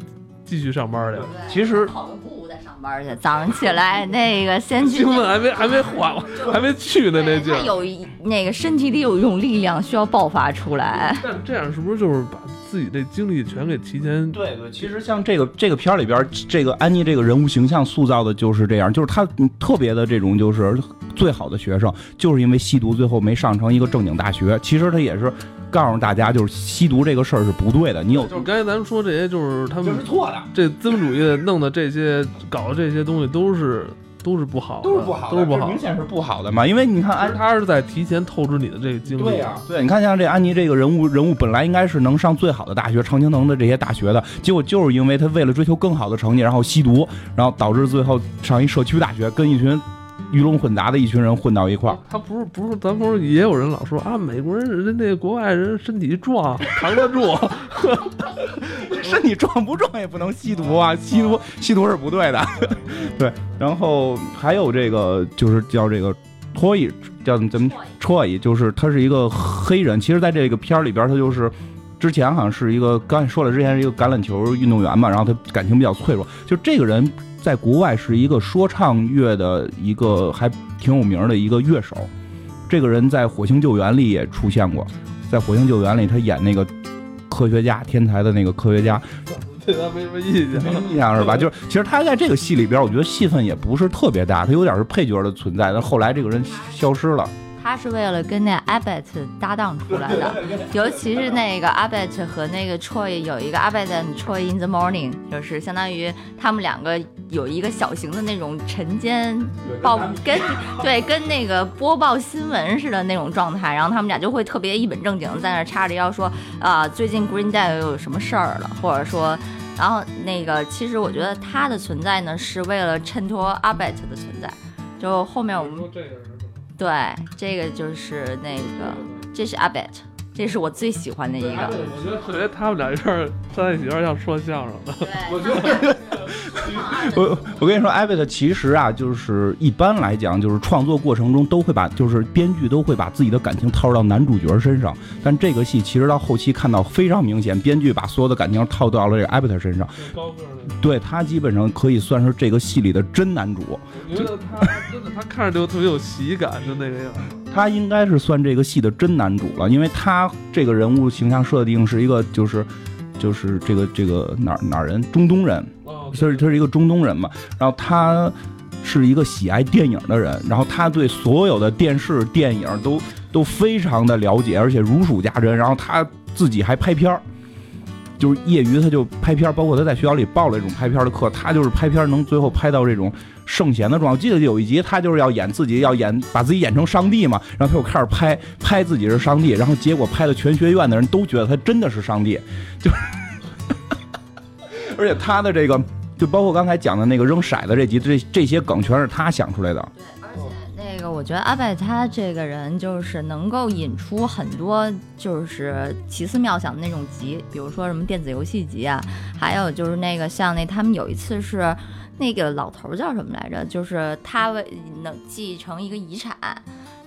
继续上班去。其实跑个步再上班去，早上起来 那个先去兴奋还没还没缓，还没去呢那劲儿。他有一那个身体里有一种力量需要爆发出来。但这样是不是就是把自己这精力全给提前？对对，其实像这个这个片儿里边儿，这个安妮这个人物形象塑造的就是这样，就是她嗯特别的这种就是最好的学生，就是因为吸毒最后没上成一个正经大学。其实她也是告诉大家，就是吸毒这个事儿是不对的，你有就是刚才咱们说这些，就是他们这是错的。这资本主义弄的这些搞的这些东西都是都是不好的，都是不好，都是不好明。显是不好的嘛。因为你看安他是在提前透支你的这个精力。对呀、对，你看像这安妮这个人物，人物本来应该是能上最好的大学，常青藤的这些大学的，结果就是因为他为了追求更好的成绩，然后吸毒，然后导致最后上一社区大学，跟一群鱼龙混杂的一群人混到一块儿。他不是不是，咱不是也有人老说啊，美国人人那国外人身体壮，扛得住。身体壮不壮也不能吸毒啊，吸毒吸毒是不对的。对，然后还有这个就是叫这个托伊，叫怎么戳伊，就是他是一个黑人。其实，在这个片儿里边，他就是之前好像是一个刚才说了，之前是一个橄榄球运动员嘛，然后他感情比较脆弱。就这个人在国外是一个说唱乐的一个还挺有名的一个乐手。这个人在《火星救援》里也出现过，在《火星救援》里他演那个科学家，天才的那个科学家，对他没什么印象。没印象是吧？就是其实他在这个戏里边，我觉得戏份也不是特别大，他有点是配角的存在。但后来这个人消失了。他是为了跟那 Abbott 搭档出来的，尤其是那个 Abbott 和那个 Troy 有一个 Abbott and Troy in the morning，就是相当于他们两个有一个小型的那种晨间报跟对跟那个播报新闻似的那种状态，然后他们俩就会特别一本正经地在那儿叉着腰说啊、最近 Green Day 又有什么事儿了，或者说。然后那个，其实我觉得他的存在呢，是为了衬托 Abbott 的存在。就后面我们这个人对，这个就是那个，这是 Abbott，这是我最喜欢的一个。我觉得特别他们俩有点在一起，有点像说相声的。我觉得 我我跟你说，艾维特其实啊，就是一般来讲，就是创作过程中都会把，就是编剧都会把自己的感情套入到男主角身上。但这个戏其实到后期看到非常明显，编剧把所有的感情套到了这个艾维特身上，高个儿的，对他基本上可以算是这个戏里的真男主。我觉得他真的，他看着就特别有喜感，就那个样。他应该是算这个戏的真男主了，因为他这个人物形象设定是一个就是就是这个这个哪儿哪儿人，中东人，哦，他是他是一个中东人嘛，然后他是一个喜爱电影的人，然后他对所有的电视电影都都非常的了解，而且如数家珍，然后他自己还拍片儿。就是业余，他就拍片儿，包括他在学校里报了这种拍片儿的课，他就是拍片儿能最后拍到这种圣贤的状态。我记得有一集，他就是要演自己要演把自己演成上帝嘛，然后他就开始拍拍自己是上帝，然后结果拍的全学院的人都觉得他真的是上帝，就是 而且他的这个就包括刚才讲的那个扔骰子这集，这这些梗全是他想出来的。对，而且那个，我觉得阿拜他这个人就是能够引出很多就是奇思妙想的那种集，比如说什么电子游戏集啊，还有就是那个像那他们有一次是那个老头叫什么来着，就是他为能继承一个遗产。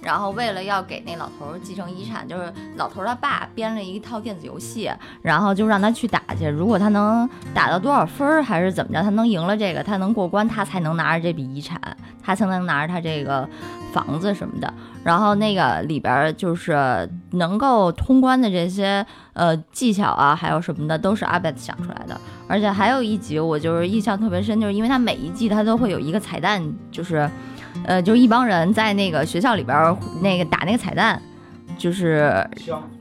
然后为了要给那老头儿继承遗产，就是老头儿他爸编了一套电子游戏，然后就让他去打去。如果他能打到多少分儿，还是怎么着，他能赢了这个，他能过关，他才能拿着这笔遗产，他才能拿着他这个房子什么的。然后那个里边儿就是能够通关的这些呃技巧啊，还有什么的，都是阿贝斯想出来的。而且还有一集我就是印象特别深，就是因为他每一季他都会有一个彩蛋，就是。呃，就一帮人在那个学校里边儿那个打那个彩蛋，就是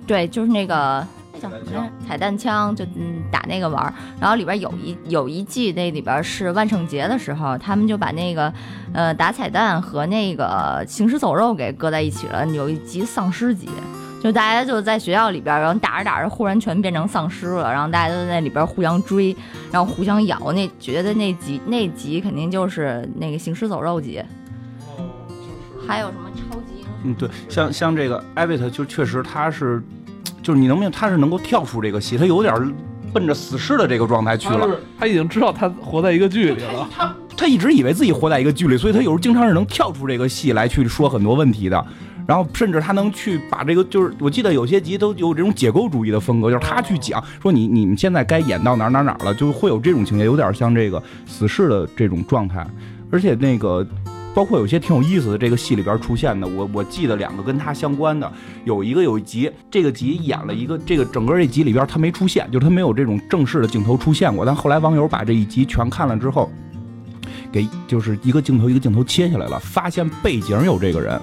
对，就是那个那叫什么来着？彩蛋枪，就嗯打那个玩儿。然后里边有一有一季那里边是万圣节的时候，他们就把那个呃打彩蛋和那个行尸走肉给搁在一起了。有一集丧尸集。就大家就在学校里边儿，然后打着打着，忽然全变成丧尸了，然后大家都在那里边儿互相追，然后互相咬。那觉得那集那集肯定就是那个行尸走肉集。还有什么超级英雄？嗯，对，像像这个艾维特，就确实他是，就是你能明白他是能够跳出这个戏，他有点奔着死侍的这个状态去了。他他已经知道他活在一个剧里了。他他一直以为自己活在一个剧里，所以他有时候经常是能跳出这个戏来去说很多问题的。然后甚至他能去把这个，就是我记得有些集都有这种解构主义的风格，就是他去讲说你你们现在该演到哪儿哪儿哪儿了，就会有这种情节，有点像这个死侍的这种状态。而且那个包括有些挺有意思的，这个戏里边出现的，我我记得两个跟他相关的，有一个有一集，这个集演了一个这个整个这集里边他没出现，就是他没有这种正式的镜头出现过，但后来网友把这一集全看了之后。给就是一个镜头一个镜头切下来了，发现背景有这个人，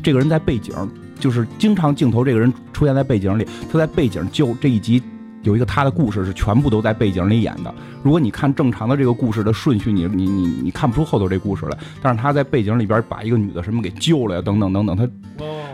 这个人在背景，就是经常镜头这个人出现在背景里，他在背景就这一集有一个他的故事是全部都在背景里演的。如果你看正常的这个故事的顺序，你你你你看不出后头这故事来，但是他在背景里边把一个女的什么给救了呀，等等等等，他，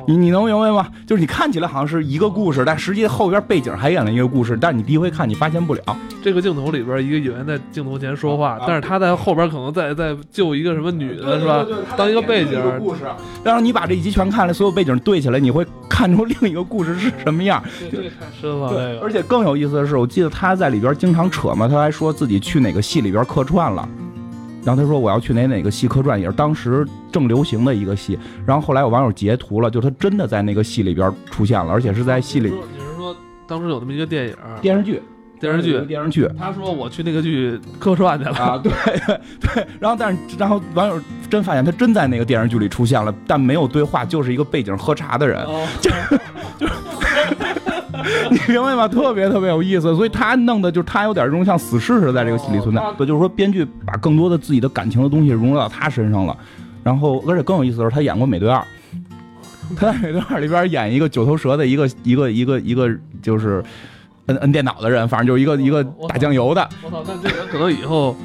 你你能明白吗？就是你看起来好像是一个故事，但实际后边背景还演了一个故事，但是你第一回看你发现不了。这个镜头里边，一个演员在镜头前说话，但是他在后边可能在在救一个什么女的，是吧？当一个背景，故事。然后你把这一集全看了，所有背景对起来，你会看出另一个故事是什么样。这这太深了，对。而且更有意思的是，我记得他在里边经常扯嘛，他还说自己去哪个戏里边客串了。然后他说我要去哪哪个戏客串，也是当时正流行的一个戏。然后后来有网友截图了，就他真的在那个戏里边出现了，而且是在戏里你是说当时有这么一个电影电视剧，电视剧，电视剧他说我去那个剧客串去了，啊，对对 对，然后但是然后网友真发现他真在那个电视剧里出现了，但没有对话，就是一个背景喝茶的人，哦，你明白吗？特别特别有意思，所以他弄的就是他有点这种像死侍似的在这个戏里存在哦。对，就是说编剧把更多的自己的感情的东西融入到他身上了，然后而且更有意思的是，他演过《美队二》，他在《美队二》里边演一个九头蛇的一个一个一个一个就是摁摁电脑的人，反正就是一个一个打酱油的。我操，那这人可能以后，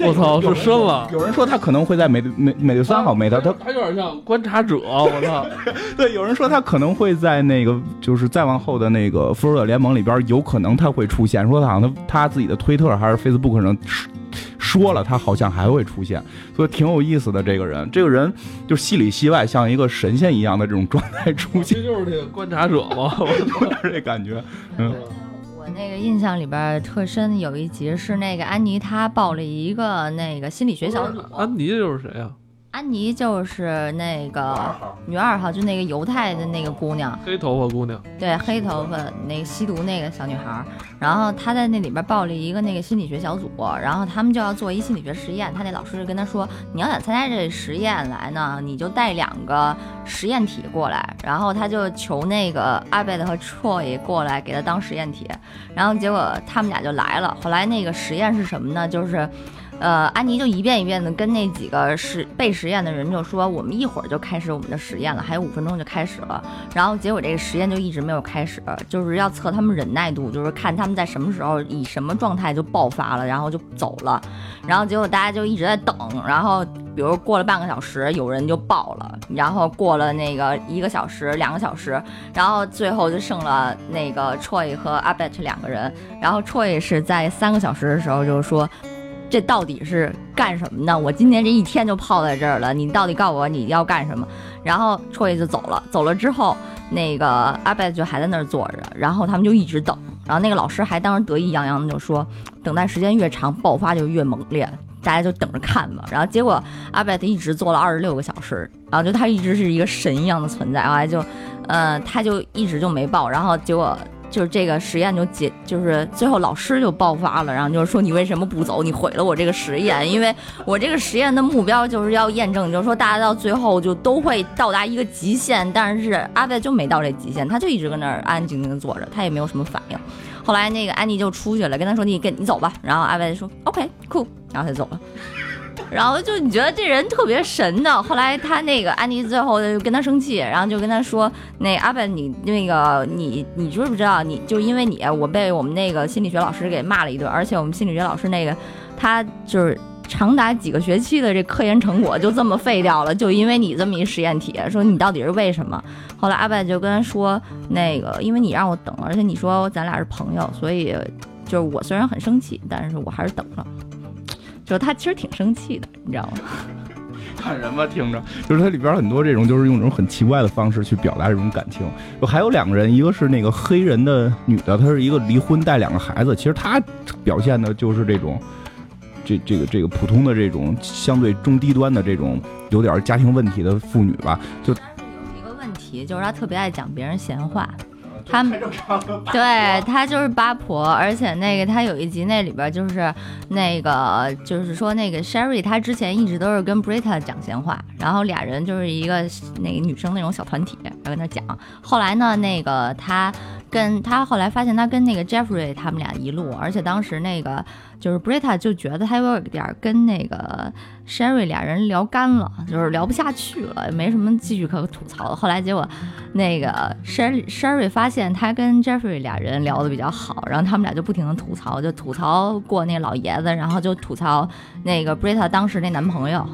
我操是深了。有人说他可能会在美美美队三好没他他他有点像观察者，我操，对，有人说他可能会在那个，就是再往后的那个《复仇者联盟》里边，有可能他会出现。说他好像他他自己的推特还是 Facebook 上说说了，他好像还会出现，所以挺有意思的。这个人，这个人就戏里戏外像一个神仙一样的这种状态出现，这就是这个观察者嘛。我有点这感觉。嗯，我那个印象里边特深，有一集是那个安妮她报了一个那个心理学小组，安妮又是谁呀？安妮就是那个女二号，就那个犹太的那个姑娘，黑头发姑娘。对，黑头发那个吸毒那个小女孩儿，然后她在那里边报了一个那个心理学小组，然后他们就要做一心理学实验。她那老师就跟她说，你要想参加这实验来呢，你就带两个实验体过来，然后她就求那个阿贝特和 Troy 过来给她当实验体，然后结果他们俩就来了。后来那个实验是什么呢？就是。呃，安妮就一遍一遍的跟那几个实被实验的人就说，我们一会儿就开始我们的实验了，还有五分钟就开始了。然后结果这个实验就一直没有开始，就是要测他们忍耐度，就是看他们在什么时候以什么状态就爆发了，然后就走了。然后结果大家就一直在等，然后比如过了半个小时，有人就爆了，然后过了那个一个小时、两个小时，然后最后就剩了那个 Troy 和阿贝特两个人。然后 Troy 是在三个小时的时候就是说。这到底是干什么呢？我今天这一天就泡在这儿了，你到底告诉我你要干什么？然后 Troy 就走了，走了之后，那个阿贝就还在那儿坐着，然后他们就一直等，然后那个老师还当时得意洋洋的就说，等待时间越长，爆发就越猛烈，大家就等着看吧。然后结果阿贝一直坐了二十六个小时，然后就他一直是一个神一样的存在，后来就，呃，他就一直就没爆，然后结果。就是这个实验就结，就是最后老师就爆发了，然后就是说你为什么不走？你毁了我这个实验，因为我这个实验的目标就是要验证，就是说大家到最后就都会到达一个极限，但是阿贝就没到这极限，他就一直搁那儿安安静静的坐着，他也没有什么反应。后来那个安妮就出去了，跟他说你跟你走吧，然后阿贝说 OK cool，然后他就走了。然后就你觉得这人特别神的，后来他那个安妮最后就跟他生气，然后就跟他说：“那阿本，你那个你你知不知道？你就因为你，我被我们那个心理学老师给骂了一顿，而且我们心理学老师那个他就是长达几个学期的这科研成果就这么废掉了，就因为你这么一实验体，说你到底是为什么？”后来阿本就跟他说：“那个因为你让我等，而且你说咱俩是朋友，所以就是我虽然很生气，但是我还是等了。”就他其实挺生气的，你知道吗？看什么，听着，就是它里边很多这种，就是用这种很奇怪的方式去表达这种感情。就还有两个人，一个是那个黑人的女的，她是一个离婚带两个孩子，其实她表现的就是这种，这这个这个普通的这种相对中低端的这种有点家庭问题的妇女吧。就他是有一个问题，就是她特别爱讲别人闲话。他对他就是八婆，而且那个他有一集那里边就是那个就是说那个 Sherry，他之前一直都是跟 Brita 讲闲话，然后俩人就是一个那个女生那种小团体然后跟他讲。后来呢，那个他跟他后来发现他跟那个 Jeffrey 他们俩一路，而且当时那个就是 Brita 就觉得他有点跟那个 Sherry 俩人聊干了，就是聊不下去了，也没什么继续可吐槽的。后来结果那个 Sherry Sherry 发现他跟 Jeffrey 俩人聊的比较好，然后他们俩就不停的吐槽，就吐槽过那老爷子，然后就吐槽那个 Brita 当时那男朋友，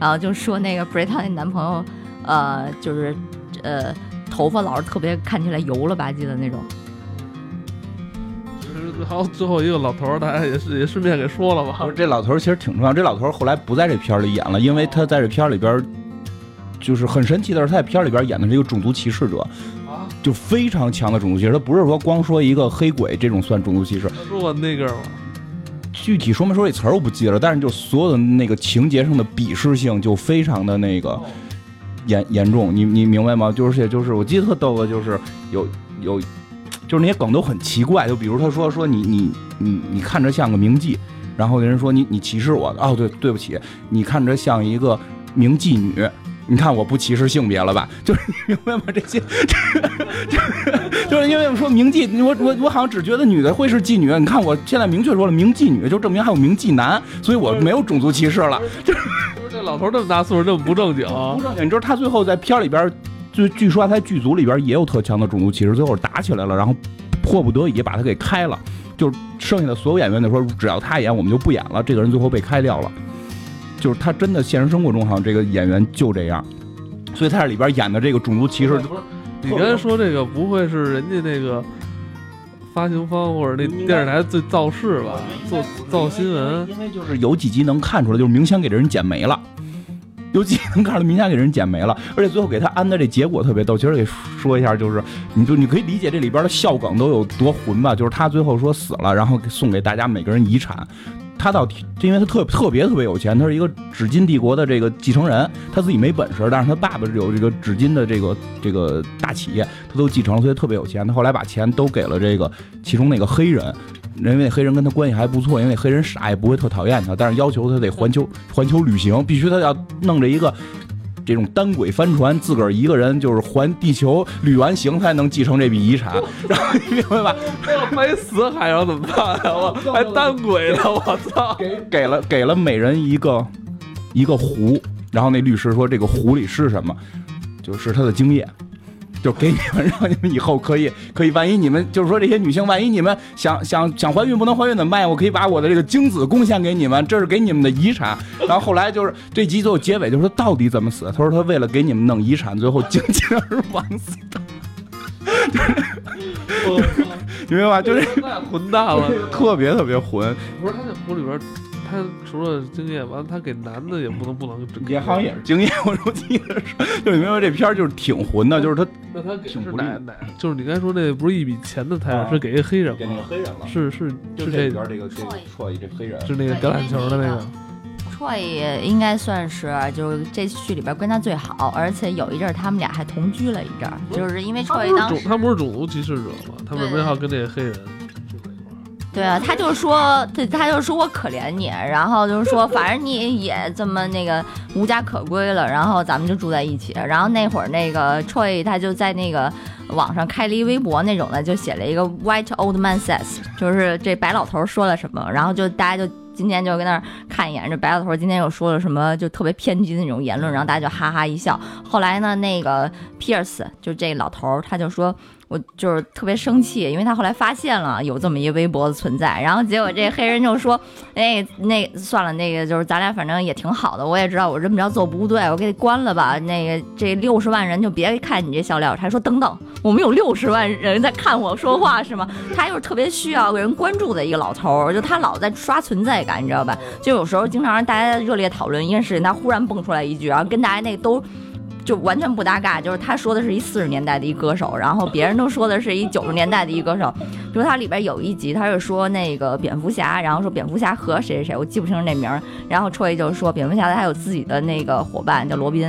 然后就说那个 Brita 那男朋友，呃，就是呃头发老是特别看起来油了吧唧的那种。就是还有最后一个老头儿，大家也是也顺便给说了吧这老头儿其实挺重要，这老头儿后来不在这片儿里演了，因为他在这片儿里边儿就是很神奇的是，他在片儿里边儿演的是一个种族歧视者，啊，就非常强的种族歧视。他不是说光说一个黑鬼这种算种族歧视，他说我那个吗？具体说没说这词儿我不记得了，但是就所有的那个情节上的鄙视性就非常的那个严严重，你你明白吗？就是也就是我记得特逗的，就是有有就是那些梗都很奇怪，就比如他说说你你你你看着像个名妓，然后那人说你你歧视我哦对对不起，你看着像一个名妓女。你看我不歧视性别了吧？就是你明白吗？这些，就是就是因为说名妓，我我我好像只觉得女的会是妓女。你看我现在明确说了名妓女，就证明还有名妓男，所以我没有种族歧视了。就是老头这么大岁数这么不正经，不正经。你知道他最后在片儿里边，就据说他在剧组里边也有特强的种族歧视，最后打起来了，然后迫不得已把他给开了。就是剩下的所有演员就说，只要他演，我们就不演了。这个人最后被开掉了。就是他真的现实生活中好像这个演员就这样，所以他在里边演的这个种族歧视。你刚才说这个不会是人家那个发行方或者那电视台最造势吧？做造新闻，因为就是有几集能看出来，就是明显给这人剪没了。有几能看出来明显给人剪没了，而且最后给他安的这结果特别逗。其实给说一下，就是你就你可以理解这里边的笑梗都有多混吧？就是他最后说死了，然后送给大家每个人遗产。他倒，因为他特特别特别有钱，他是一个纸巾帝国的这个继承人，他自己没本事，但是他爸爸有这个纸巾的这个这个大企业，他都继承了，所以特别有钱。他后来把钱都给了这个其中那个黑人，因为那黑人跟他关系还不错，因为那黑人傻也不会特讨厌他，但是要求他得环球环球旅行，必须他要弄着一个。这种单轨帆船，自个儿一个人就是环地球旅完行才能继承这笔遗产，然后你明白吧？没死海上怎么办呀？我 还单轨呢！我操！给给了给了每人一个一个壶，然后那律师说这个壶里是什么？就是他的精液。就给你们，让你们以后可以可以，万一你们就是说这些女性，万一你们想想想怀孕不能怀孕怎么办？我可以把我的这个精子贡献给你们，这是给你们的遗产。然后后来就是这集最后结尾就是说到底怎么死？他说他为了给你们弄遗产，最后精尽而亡死的。明白吧？就是 太混蛋了，特别特别混。不是他那壶里边。他除了经验，完了他给男的也不能不能，也好像也是经验。我说记得是，就你明白这片儿就是挺混的，就是他那他挺不哪哪，就是你刚才说那不是一笔钱的财产，是给一黑人，给那个黑人了，是是是这边这个这绰一这黑人，是那个橄榄球的那个。绰一应该算是就是这剧里边关他最好，而且有一阵儿他们俩还同居了一阵儿，就是因为绰一当时他不是种族歧视者吗？他为什么要跟那个黑人？对啊，他就说，他他就说我可怜你，然后就是说，反正你也这么那个无家可归了，然后咱们就住在一起。然后那会儿那个 Troy 他就在那个网上开了一微博那种的，就写了一个 White Old Man Says，就是这白老头说了什么，然后就大家就今天就跟那儿看一眼，这白老头今天又说了什么，就特别偏激的那种言论，然后大家就哈哈一笑。后来呢，那个 Pierce 就这老头儿他就说。我就是特别生气，因为他后来发现了有这么一微博的存在，然后结果这黑人就说：“哎，那算了，那个就是咱俩反正也挺好的，我也知道我这么着做不对，我给你关了吧。那个这六十万人就别看你这笑料。”他说：“等等，我们有六十万人在看我说话是吗？”他又是特别需要人关注的一个老头，就他老在刷存在感，你知道吧？就有时候经常让大家热烈讨论一件事情，他忽然蹦出来一句，然后跟大家那都。就完全不搭嘎，就是他说的是一四十年代的一歌手，然后别人都说的是一九十年代的一歌手。比如他里边有一集，他是说那个蝙蝠侠，然后说蝙蝠侠和谁谁谁，我记不清那名儿。然后戳一就是说蝙蝠侠他有自己的那个伙伴叫罗宾，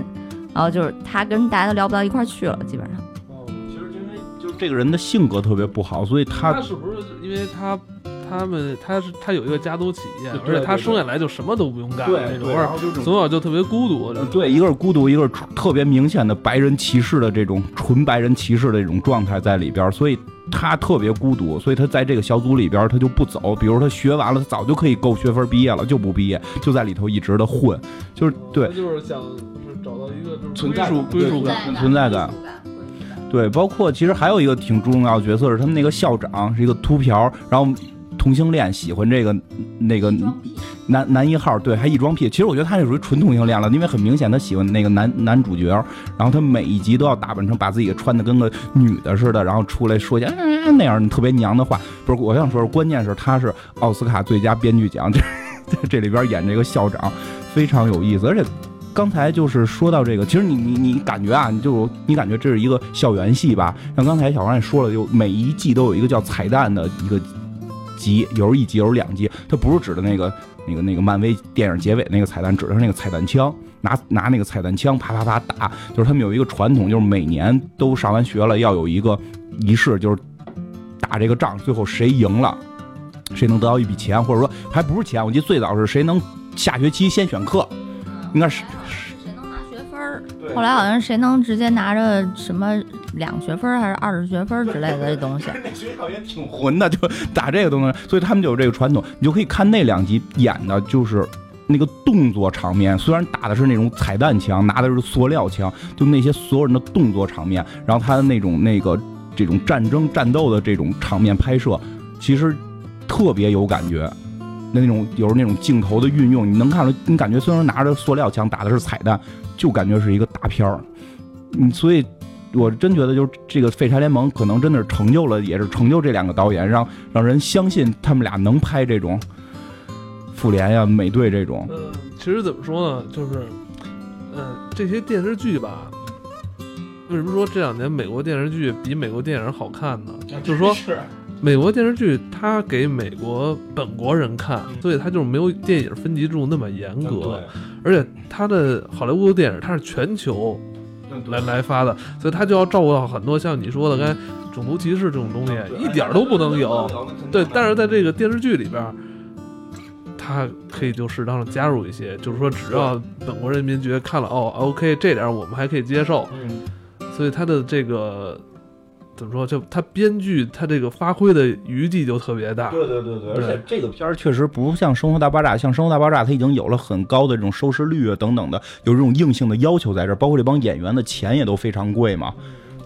然后就是他跟大家都聊不到一块儿去了，基本上。哦，其实因为就是这个人的性格特别不好，所以他他是不是因为他？他们他是他有一个家族企业，而且他生下来就什么都不用干那种，然后就从小就特别孤独。对，一个是孤独，一个是特别明显的白人歧视的这种纯白人歧视的这种状态在里边，所以他特别孤独，所以他在这个小组里边他就不走。比如他学完了，他早就可以够学分毕业了，就不毕业，就在里头一直的混，就是对，就是想是找到一个存在归属感、存在感。对，包括其实还有一个挺重要的角色是他们那个校长是一个秃瓢，然后。同性恋喜欢这个那个男男一号，对，还异装癖。其实我觉得他这属于纯同性恋了，因为很明显他喜欢那个男男主角，然后他每一集都要打扮成把自己穿的跟个女的似的，然后出来说一些那样特别娘的话。不是，我想说，关键是他是奥斯卡最佳编剧奖，这 这里边演这个校长非常有意思。而且刚才就是说到这个，其实你你你感觉啊，你就你感觉这是一个校园戏吧？像刚才小王也说了，就每一季都有一个叫彩蛋的一个。集有时候一集有时候两集，它不是指的那个那个那个漫威电影结尾那个彩蛋，指的是那个彩蛋枪，拿拿那个彩蛋枪啪啪啪打。就是他们有一个传统，就是每年都上完学了要有一个仪式，就是打这个仗，最后谁赢了，谁能得到一笔钱，或者说还不是钱，我记得最早是谁能下学期先选课，应该是分？后来好像谁能直接拿着什么两学分还是二十学分之类的这东西。那学校也挺混的，就打这个东西，所以他们就有这个传统。你就可以看那两集演的就是那个动作场面，虽然打的是那种彩弹枪，拿的是塑料枪，就那些所有人的动作场面，然后他的那种那个这种战争战斗的这种场面拍摄，其实特别有感觉。那种有时候那种镜头的运用，你能看出，你感觉虽然拿着塑料枪打的是彩蛋，就感觉是一个大片儿。嗯，所以我真觉得，就是这个《废柴联盟》可能真的是成就了，也是成就这两个导演，让让人相信他们俩能拍这种复联呀、美队这种。嗯，其实怎么说呢，就是，嗯，这些电视剧吧，为什么说这两年美国电视剧比美国电影好看呢？就是说，美国电视剧它给美国本国人看，所以它就是没有电影分级制度那么严格，而且它的好莱坞的电影它是全球来来发的，所以它就要照顾到很多像你说的，刚才种族歧视这种东西一点都不能有。对，但是在这个电视剧里边儿，它可以就适当的加入一些，就是说只要本国人民觉得看了哦，OK，这点我们还可以接受，嗯，所以他的这个怎么说，就他编剧他这个发挥的余地就特别大。对对对对，而且这个片儿确实不像《生活大爆炸》，像《生活大爆炸》它已经有了很高的这种收视率啊等等的，有这种硬性的要求在这儿，包括这帮演员的钱也都非常贵嘛，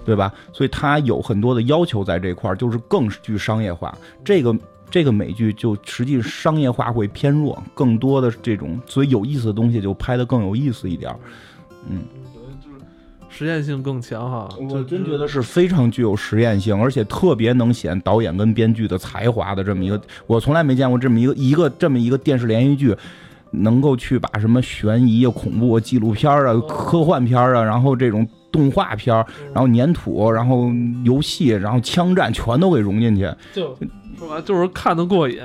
对吧？所以它有很多的要求在这块儿，就是更具商业化。这个这个美剧就实际商业化会偏弱，更多的这种所以有意思的东西就拍得更有意思一点儿。嗯，实验性更强哈，我真觉得是非常具有实验性，而且特别能显导演跟编剧的才华的这么一个，我从来没见过这么一个一个这么一个电视连续剧，能够去把什么悬疑啊、恐怖啊、纪录片啊、科幻片啊，然后这种动画片，然后粘土，然后游戏，然后枪战全都给融进去。就说白了就是看得过瘾，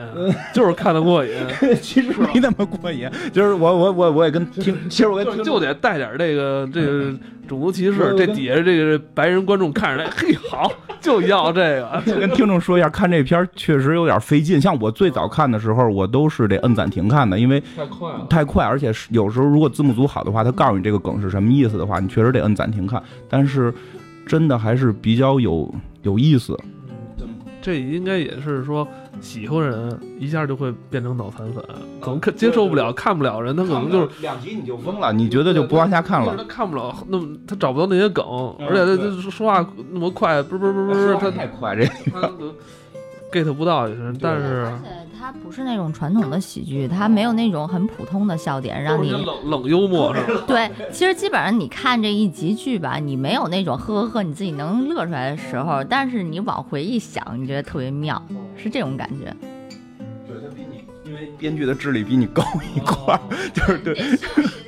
就是看得过瘾，其实没那么过瘾，就是我我我我也跟听，其实我跟听就就得带点这个这个 种族歧视，这底下这个白人观众看着来，嘿，好，就要这个。就跟听众说一下，看这片儿确实有点费劲。像我最早看的时候，我都是得摁暂停看的，因为太快了，太快，而且是有时候如果字幕组好的话，他告诉你这个梗是什么意思的话，你确实得摁暂停看。但是真的还是比较有有意思。这应该也是说喜欢人一下就会变成脑残粉，可能看接受不了、看不了人，他可能就是两集你就疯了，你觉得就不往下看了他。看不了，那么他找不到那些梗，嗯而且他对他说话那么快，不是不是不是不，他太快，这他都 get 不到也是，但是而且它不是那种传统的喜剧，它没有那种很普通的笑点让你冷冷幽默是吧？对。其实基本上你看这一集剧吧，你没有那种呵呵呵你自己能乐出来的时候，但是你往回一想，你觉得特别妙，是这种感觉。对他比你，因为编剧的智力比你高一块儿，就是对。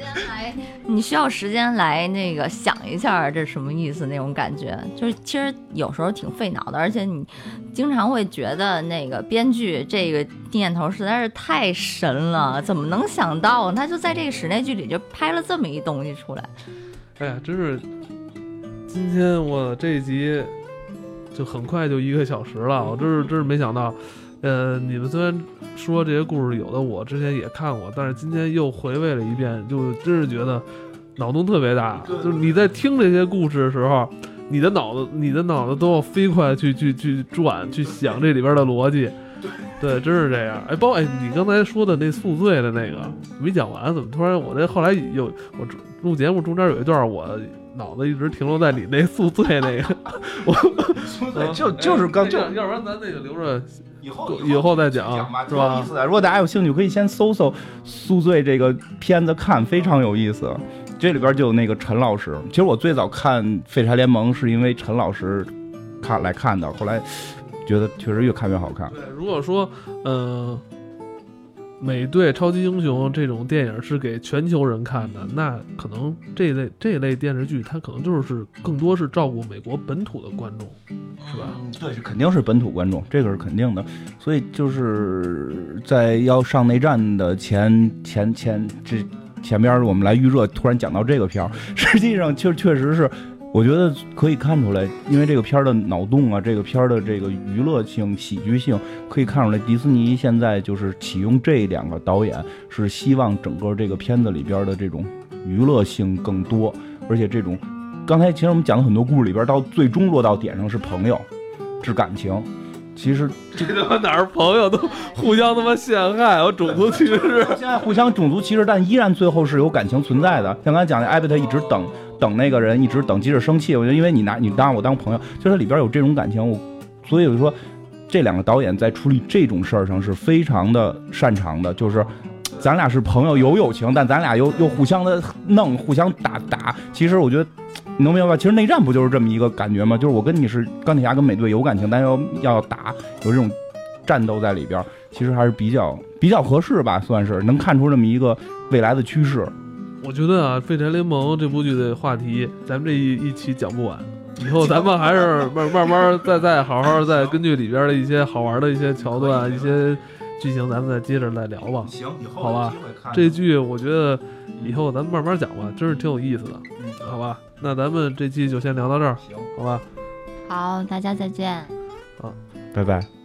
你需要时间来那个想一下这什么意思那种感觉，就是其实有时候挺费脑的，而且你经常会觉得那个编剧这个念头实在是太神了，怎么能想到他就在这个室内剧里就拍了这么一东西出来？哎呀，真是，今天我这一集就很快就一个小时了，我真是真是没想到。呃，你们虽然说这些故事有的我之前也看过，但是今天又回味了一遍，就真是觉得脑洞特别大。就是你在听这些故事的时候，你的脑子你的脑子都要飞快去去去转，去想这里边的逻辑。对，真是这样。哎，包哎，你刚才说的那宿醉的那个没讲完，怎么突然我这后来有我录节目中间有一段我脑子一直停留在你那宿醉那个，我 就就是刚就哎要要不然咱那个留着以后以后再讲吧，是吧挺有意思的。如果大家有兴趣，可以先搜搜《宿醉》这个片子看，非常有意思。这里边就有那个陈老师。其实我最早看《废柴联盟》是因为陈老师看来看的，后来觉得确实越看越好看。对，如果说呃，美队、超级英雄这种电影是给全球人看的，那可能这类这类电视剧它可能就是更多是照顾美国本土的观众，是吧？对，是肯定是本土观众，这个是肯定的。所以就是在要上内战的前前前这前边，我们来预热，突然讲到这个片儿，实际上确确实是我觉得可以看出来，因为这个片儿的脑洞啊，这个片儿的这个娱乐性、喜剧性，可以看出来，迪士尼现在就是启用这两个导演，是希望整个这个片子里边的这种娱乐性更多，而且这种刚才其实我们讲的很多故事里边，到最终落到点上是朋友，是感情。其实这他妈哪儿朋友都互相他妈陷害，我种族歧视。现在互相种族歧视，但依然最后是有感情存在的。像刚才讲的，艾贝特一直等等那个人，一直等，即使生气，我觉得因为你拿你当我当朋友，就是里边有这种感情，我所以我就说这两个导演在处理这种事儿上是非常的擅长的，就是。咱俩是朋友，有友情，但咱俩又又互相的弄，互相打打。其实我觉得，你能明白吧？其实内战不就是这么一个感觉吗？就是我跟你是钢铁侠跟美队有感情，但要要打，有这种战斗在里边，其实还是比较比较合适吧，算是能看出这么一个未来的趋势。我觉得啊，《废柴联盟》这部剧的话题，咱们这一一期讲不完。以后咱们还是慢慢慢再再好好再根据里边的一些好玩的一些桥段、一些剧情，咱们再接着再聊吧。行，以后好吧这剧我觉得以后咱们慢慢讲吧，真是挺有意思的，嗯好吧？那咱们这期就先聊到这儿，行，好吧？好，大家再见。拜拜。